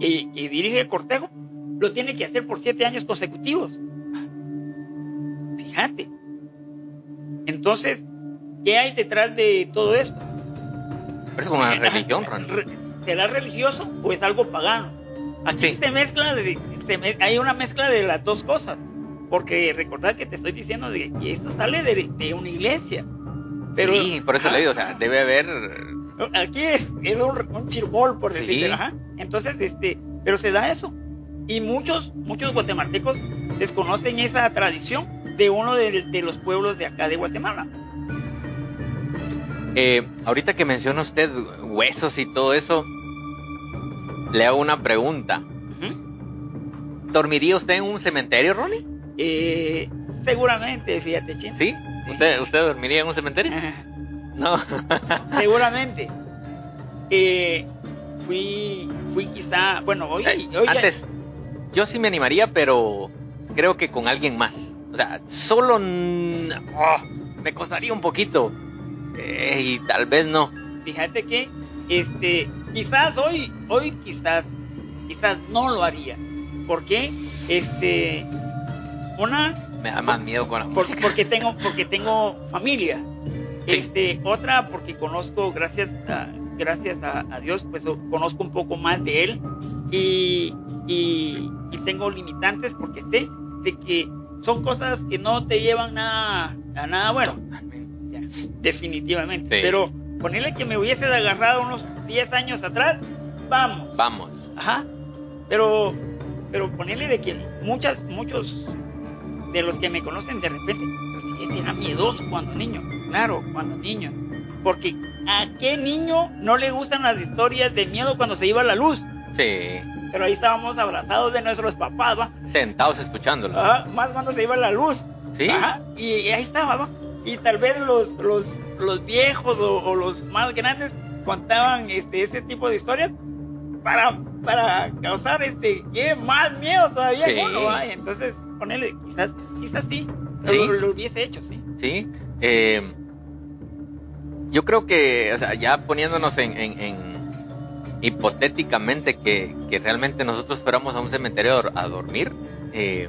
que, dirige el cortejo, lo tiene que hacer por siete años consecutivos. Fíjate. Entonces, ¿qué hay detrás de todo esto? Es una religión, ¿Será religioso o es algo pagano? Aquí se mezcla, de, hay una mezcla de las dos cosas. Porque recordad que te estoy diciendo de que esto sale de, de una iglesia sí, por eso le digo, o sea, debe haber... Aquí es, un, un chirbol, por decirlo, ajá. Entonces, este, pero se da eso. Y muchos, muchos guatemaltecos desconocen esa tradición de uno de, los pueblos de acá de Guatemala. Eh, ahorita que menciona usted huesos y todo eso, le hago una pregunta. ¿Dormiría usted en un cementerio, Ronnie? Eh, seguramente, fíjate, chin. ¿Sí? ¿Usted, ¿Usted dormiría en un cementerio? no. Seguramente. Eh, fui, fui quizá, bueno, hoy, eh, Antes, yo sí me animaría, pero creo que con alguien más. O sea, solo oh, me costaría un poquito. Eh, y tal vez no. Fíjate que, este, quizás hoy, hoy quizás, quizás no lo haría. ¿Por qué? Este, una me da más miedo con la música. Porque tengo, porque tengo familia. Este, otra porque conozco, gracias a, gracias a, Dios, pues conozco un poco más de él y, y, tengo limitantes porque sé de que son cosas que no te llevan nada, a nada bueno. definitivamente. Pero ponerle que me hubiese agarrado unos 10 años atrás, vamos. Vamos. Ajá. Pero, pero ponerle de que muchas, muchos de los que me conocen de repente, pero si ese era miedoso cuando niño, claro, cuando niño. Porque ¿a qué niño no le gustan las historias de miedo cuando se iba la luz? Sí. Pero ahí estábamos abrazados de nuestros papás, ¿va? Sentados escuchándolo. más cuando se iba la luz. Sí. Y, ahí estaba, ¿va? Y tal vez los, los, los viejos o, los más grandes contaban este, ese tipo de historias para, para causar este, ¿qué? más miedo todavía. Sí. Entonces, ponerle, quizás, quizás sí, Lo, hubiese hecho, sí. Sí, eh, yo creo que, o sea, ya poniéndonos en, en, hipotéticamente que, que, realmente nosotros fuéramos a un cementerio a dormir, eh,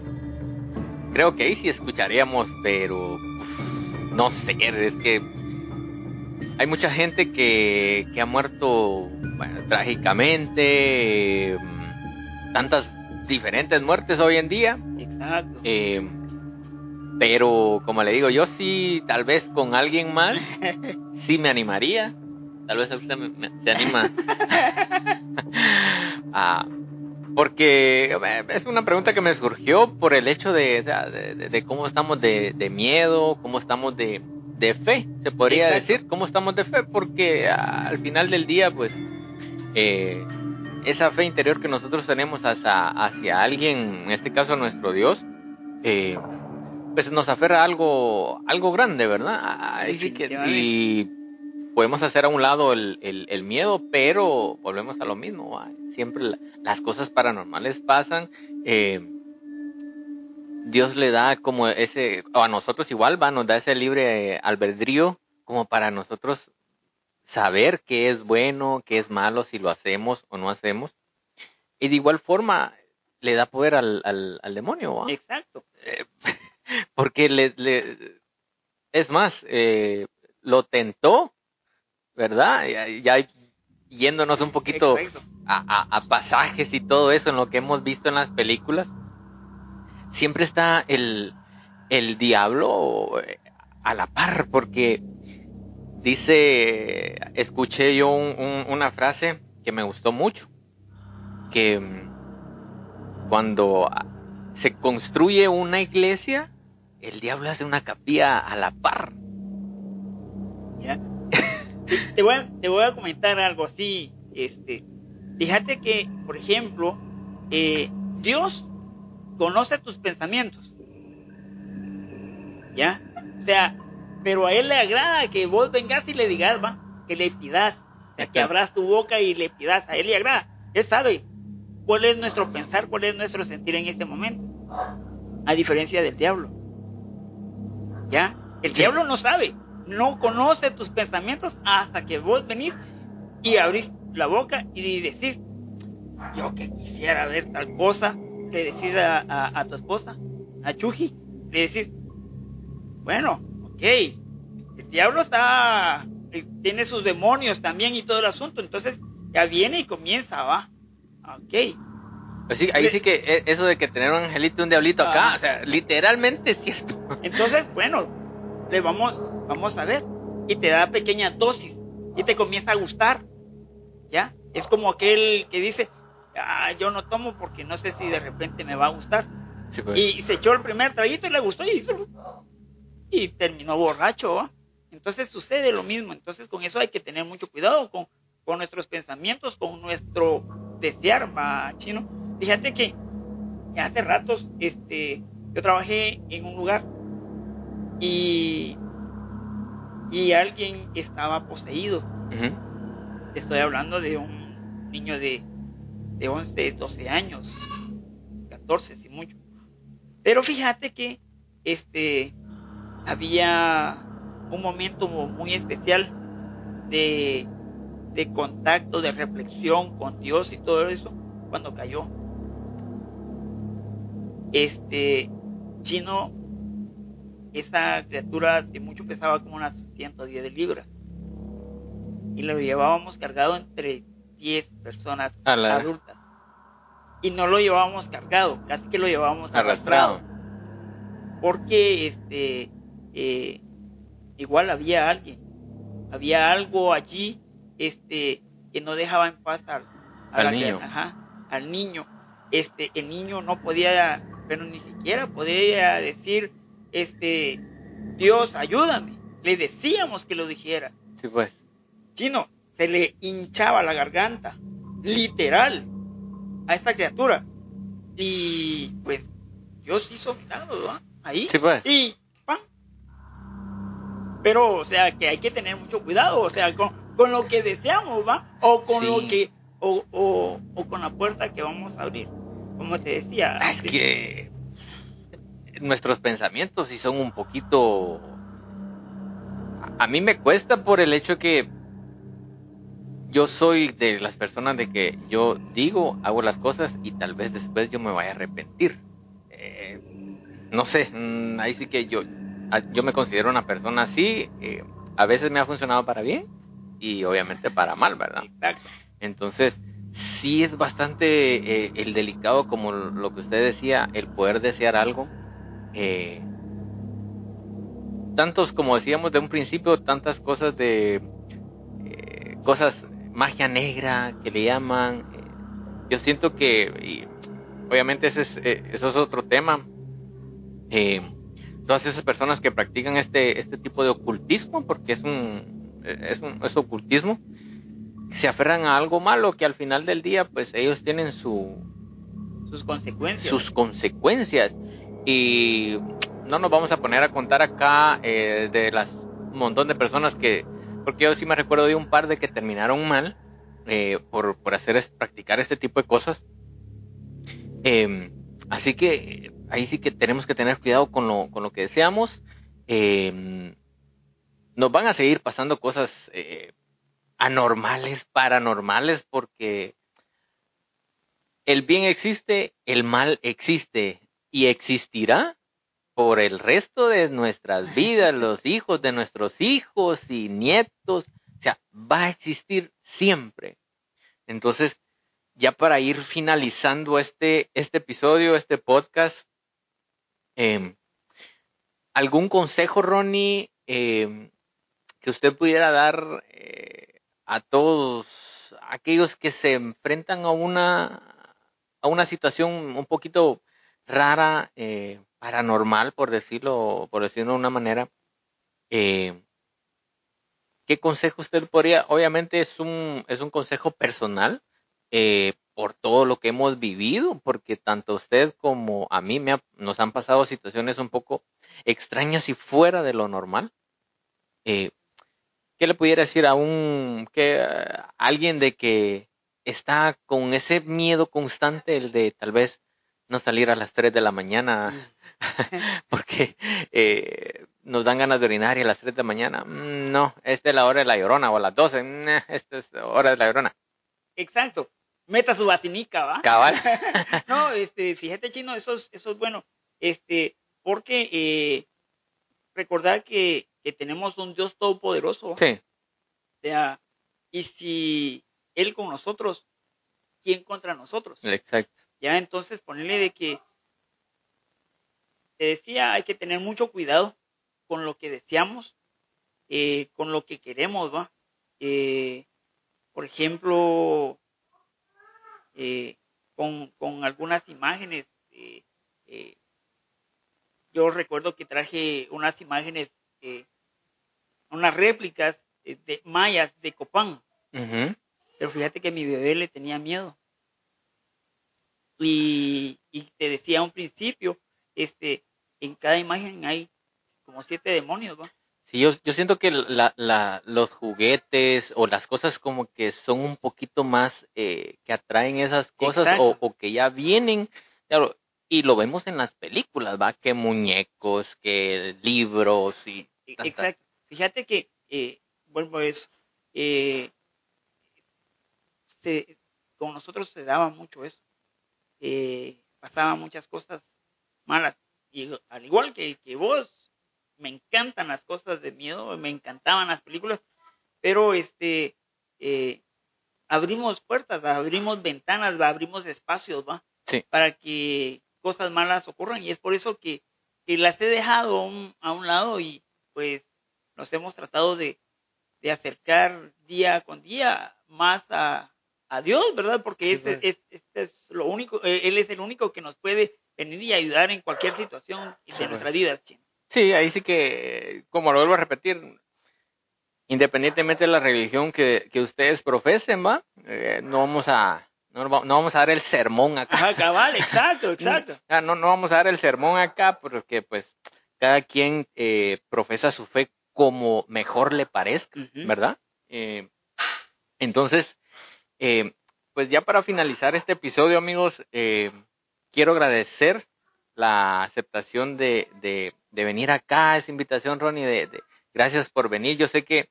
creo que ahí sí escucharíamos, pero no sé, es que hay mucha gente que, que ha muerto trágicamente, eh, tantas diferentes muertes hoy en día. Exacto. Eh, pero como le digo, yo sí, tal vez con alguien más, sí me animaría. Tal vez usted me, se anima. ah, porque es una pregunta que me surgió por el hecho de, de, cómo estamos de, miedo, cómo estamos de, fe, se podría decir, cómo estamos de fe, porque al final del día, pues, eh, esa fe interior que nosotros tenemos hacia, hacia alguien, en este caso nuestro Dios, eh, pues nos aferra a algo, algo grande, ¿verdad? y podemos hacer a un lado el, miedo, pero volvemos a lo mismo. Siempre las cosas paranormales pasan. Eh, Dios le da como ese, o a nosotros igual, va, nos da ese libre albedrío como para nosotros saber qué es bueno, qué es malo, si lo hacemos o no hacemos. Y de igual forma le da poder al, al, demonio. Exacto. Eh, porque le, es más, eh, lo tentó, ¿verdad? Ya, yéndonos un poquito a, pasajes y todo eso en lo que hemos visto en las películas, siempre está el, el diablo eh, a la par, porque dice, escuché yo una frase que me gustó mucho, que mm, cuando se construye una iglesia, el diablo hace una capilla a la par. Te, voy a, te voy a comentar algo así. Este, fíjate que, por ejemplo, eh, Dios conoce tus pensamientos. ¿Ya? O sea, pero a él le agrada que vos vengas y le digas, va, que le pidas, que abras tu boca y le pidas, a él le agrada. Él sabe cuál es nuestro pensar, cuál es nuestro sentir en este momento. A diferencia del diablo. ¿Ya? El diablo no sabe, no conoce tus pensamientos hasta que vos venís y abrís la boca y decís, yo que quisiera ver tal cosa, le decís a, a tu esposa, a Chuji, le decís, bueno, el diablo está, eh, tiene sus demonios también y todo el asunto, entonces ya viene y comienza, va. Ok. Pues sí, ahí sí que e, eso de que tener un angelito y un diablito acá, o sea, literalmente es cierto. Entonces, bueno, le vamos, vamos a ver. Y te da pequeña dosis y te comienza a gustar. ¿Ya? Es como aquel que dice, ah, yo no tomo porque no sé si de repente me va a gustar. Pues. Y se echó el primer traguito y le gustó y hizo, y terminó borracho. Entonces sucede lo mismo. Entonces con eso hay que tener mucho cuidado con, con nuestros pensamientos, con nuestro desear, va, chino. Fíjate que hace ratos este, yo trabajé en un lugar y, y alguien estaba poseído. Estoy hablando de un niño de, de 11, 12 años, 14 si mucho. Pero fíjate que este había un momento muy especial de, contacto, de reflexión con Dios y todo eso cuando cayó. Este chino, esa criatura de mucho pesaba como unas 110 libras y lo llevábamos cargado entre 10 personas adultas y no lo llevábamos cargado, casi que lo llevábamos arrastrado. Porque este eh, igual había alguien, había algo allí este, que no dejaba en paz al, niño. al niño. Este, el niño no podía, pero ni siquiera podía decir, este, Dios, ayúdame. Le decíamos que lo dijera. Sí, pues. Chino, se le hinchaba la garganta, literal, a esta criatura. Y pues Dios hizo milagros, Ahí. Sí, pues. Y pero, o sea, que hay que tener mucho cuidado, o sea, con, con lo que deseamos, ¿va? O con lo que, o, o, o, con la puerta que vamos a abrir. Como te decía. Es que nuestros pensamientos sí son un poquito... A mí me cuesta por el hecho que yo soy de las personas de que yo digo, hago las cosas y tal vez después yo me vaya a arrepentir. Eh, no sé, mm, ahí sí que yo, Ah, yo me considero una persona así, eh, a veces me ha funcionado para bien y obviamente para mal, ¿verdad? Entonces, sí es bastante eh, el delicado, como lo que usted decía, el poder desear algo. Eh, tantos, como decíamos de un principio, tantas cosas de cosas, magia negra que le llaman. yo siento que, obviamente ese es, eso es otro tema. Eh, todas esas personas que practican este, este tipo de ocultismo, porque es un, es un es ocultismo, se aferran a algo malo que al final del día pues ellos tienen su sus consecuencias sus consecuencias y no nos vamos a poner a contar acá eh, de las montón de personas que porque yo sí me recuerdo de un par de que terminaron mal eh, por, por hacer practicar este tipo de cosas. Em, así que ahí sí que tenemos que tener cuidado con lo, con lo que deseamos. Em, nos van a seguir pasando cosas eh, anormales, paranormales, porque el bien existe, el mal existe y existirá por el resto de nuestras vidas, los hijos de nuestros hijos y nietos, o sea, va a existir siempre. Entonces, ya para ir finalizando este, este episodio, este podcast, em, ¿algún consejo, Ronnie, em, que usted pudiera dar eh, a todos aquellos que se enfrentan a una, a una situación un poquito rara, eh, paranormal, por decirlo, por decirlo de una manera. Eh, ¿Qué consejo usted podría? Obviamente es un, es un consejo personal eh, por todo lo que hemos vivido, porque tanto usted como a mí nos han pasado situaciones un poco extrañas y fuera de lo normal. ¿qué le pudiera decir a un que alguien de que está con ese miedo constante el de tal vez no salir a las 3 de la mañana mm. porque eh, nos dan ganas de orinar y a las 3 de la mañana mm, no, esta es la hora de la llorona o a las 12, mm, esta es la hora de la llorona. Exacto. Meta su vacinica, ¿va? Cabal. no, este, fíjate chino, eso es, eso es bueno. Este, porque eh, recordar que que tenemos un Dios todopoderoso. Sí. O sea, y si Él con nosotros, ¿quién contra nosotros? Exacto. Ya entonces ponerle de que, te decía, hay que tener mucho cuidado con lo que deseamos, eh, con lo que queremos, ¿va? Eh, por ejemplo, eh, con, con, algunas imágenes. yo recuerdo que traje unas imágenes unas réplicas de mayas de Copán. Pero fíjate que mi bebé le tenía miedo. Y, te decía un principio, este, en cada imagen hay como siete demonios, ¿no? Sí, yo, yo siento que la, la, los juguetes o las cosas como que son un poquito más eh, que atraen esas cosas o, que ya vienen, claro, y lo vemos en las películas, ¿va? Que muñecos, que libros y... Exacto. Fíjate que, eh, vuelvo a eso, eh, con nosotros se daba mucho eso. Eh, pasaban muchas cosas malas. Y al igual que, que vos, me encantan las cosas de miedo, me encantaban las películas, pero este eh, abrimos puertas, abrimos ventanas, abrimos espacios, ¿va? Para que cosas malas ocurran. Y es por eso que, que las he dejado a un, a un lado y pues nos hemos tratado de, acercar día con día más a, Dios, ¿verdad? Porque ese, es, este es lo único, eh, Él es el único que nos puede venir y ayudar en cualquier situación de nuestra vida. Sí, ahí sí que, como lo vuelvo a repetir, independientemente de la religión que, ustedes profesen, ¿va? Eh, no vamos a... No, vamos a dar el sermón acá. Ajá, cabal, exacto, exacto. No, no vamos a dar el sermón acá porque pues cada quien eh, profesa su fe como mejor le parezca, ¿verdad? Eh, entonces, eh, pues ya para finalizar este episodio, amigos, eh, quiero agradecer la aceptación de, de, venir acá, esa invitación, Ronnie, de, gracias por venir. Yo sé que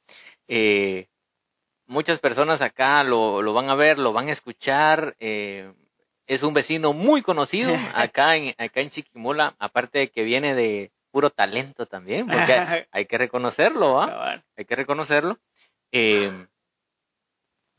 muchas personas acá lo, lo, van a ver, lo van a escuchar. es un vecino muy conocido acá en, acá en Chiquimola, aparte de que viene de, puro talento también, porque hay, que reconocerlo, ¿va? Hay que reconocerlo. Eh,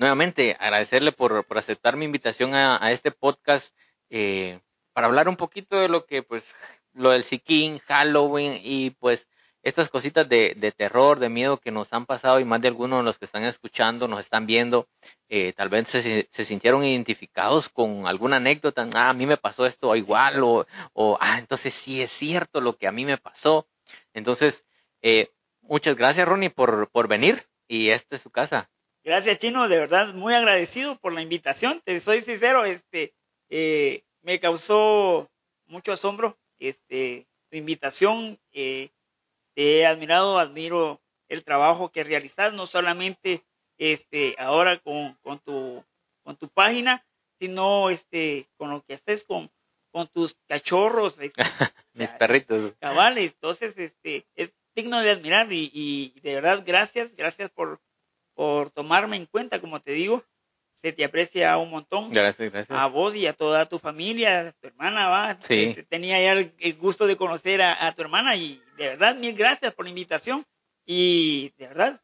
nuevamente, agradecerle por, por, aceptar mi invitación a, este podcast eh, para hablar un poquito de lo que, pues, lo del Siquín, Halloween y pues estas cositas de, de, terror, de miedo que nos han pasado y más de algunos de los que están escuchando, nos están viendo, eh, tal vez se, se, sintieron identificados con alguna anécdota, ah, a mí me pasó esto igual, o, o, ah, entonces sí es cierto lo que a mí me pasó. Entonces, eh, muchas gracias Ronnie por, por venir y esta es su casa. Gracias, Chino, de verdad, muy agradecido por la invitación. Te soy sincero, este, eh, me causó mucho asombro, este, tu invitación. Eh, te he admirado, admiro el trabajo que realizas, no solamente este, ahora con, con, tu, con tu página, sino este, con lo que haces con, con tus cachorros. Este, Mis perritos. Cabales, entonces este, es digno de admirar y, y de verdad gracias, gracias por, por tomarme en cuenta, como te digo, se te aprecia un montón. Gracias, gracias. A vos y a toda tu familia, a tu hermana, va. Sí. Tenía ya el, gusto de conocer a, a, tu hermana y de verdad, mil gracias por la invitación. Y de verdad,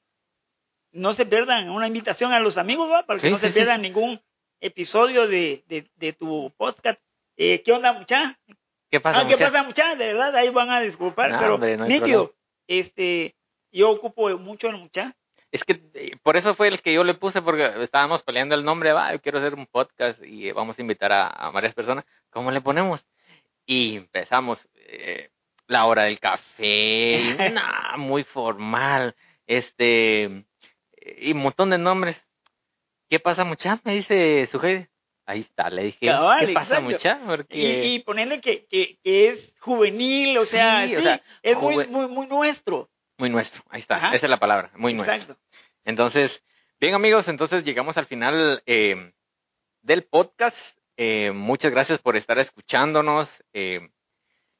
no se pierdan una invitación a los amigos, va, para que Sí, no sí, se pierdan sí. ningún episodio de, de, de tu podcast. Eh, ¿Qué onda, mucha? ¿Qué pasa, ah, pasa, mucha? De verdad, ahí van a disculpar, No, pero hombre, no nítido. Este, yo ocupo mucho el mucha. Es que eh, por eso fue el que yo le puse, porque estábamos peleando el nombre, va, yo quiero hacer un podcast y vamos a invitar a, a varias personas. ¿Cómo le ponemos? Y empezamos eh, la hora del café, nah, muy formal, este, y un montón de nombres. ¿Qué pasa, mucha? Me dice su jefe. Ahí está, le dije, Cabal, ¿qué pasa, mucha? Porque Y, y ponerle que, que, que es juvenil, o sea, Sí, sí, o sea, es muy, muy, muy nuestro. Muy nuestro, ahí está, Ajá. esa es la palabra, muy nuestro. Exacto. Entonces, bien amigos, entonces llegamos al final eh, del podcast. Eh, muchas gracias por estar escuchándonos. Eh,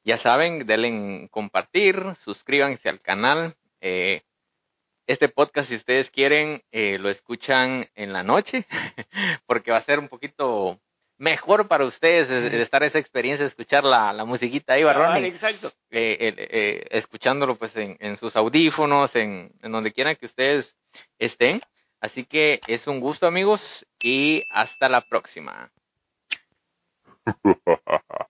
ya saben, denle en compartir, suscríbanse al canal. Este podcast, si ustedes quieren, lo escuchan en la noche, porque va a ser un poquito mejor para ustedes estar esa experiencia, escuchar la, la musiquita ahí, Cabal, Barroni exacto. eh, eh, eh, escuchándolo pues en, en sus audífonos, en, en donde quieran que ustedes estén. Así que es un gusto amigos y hasta la próxima.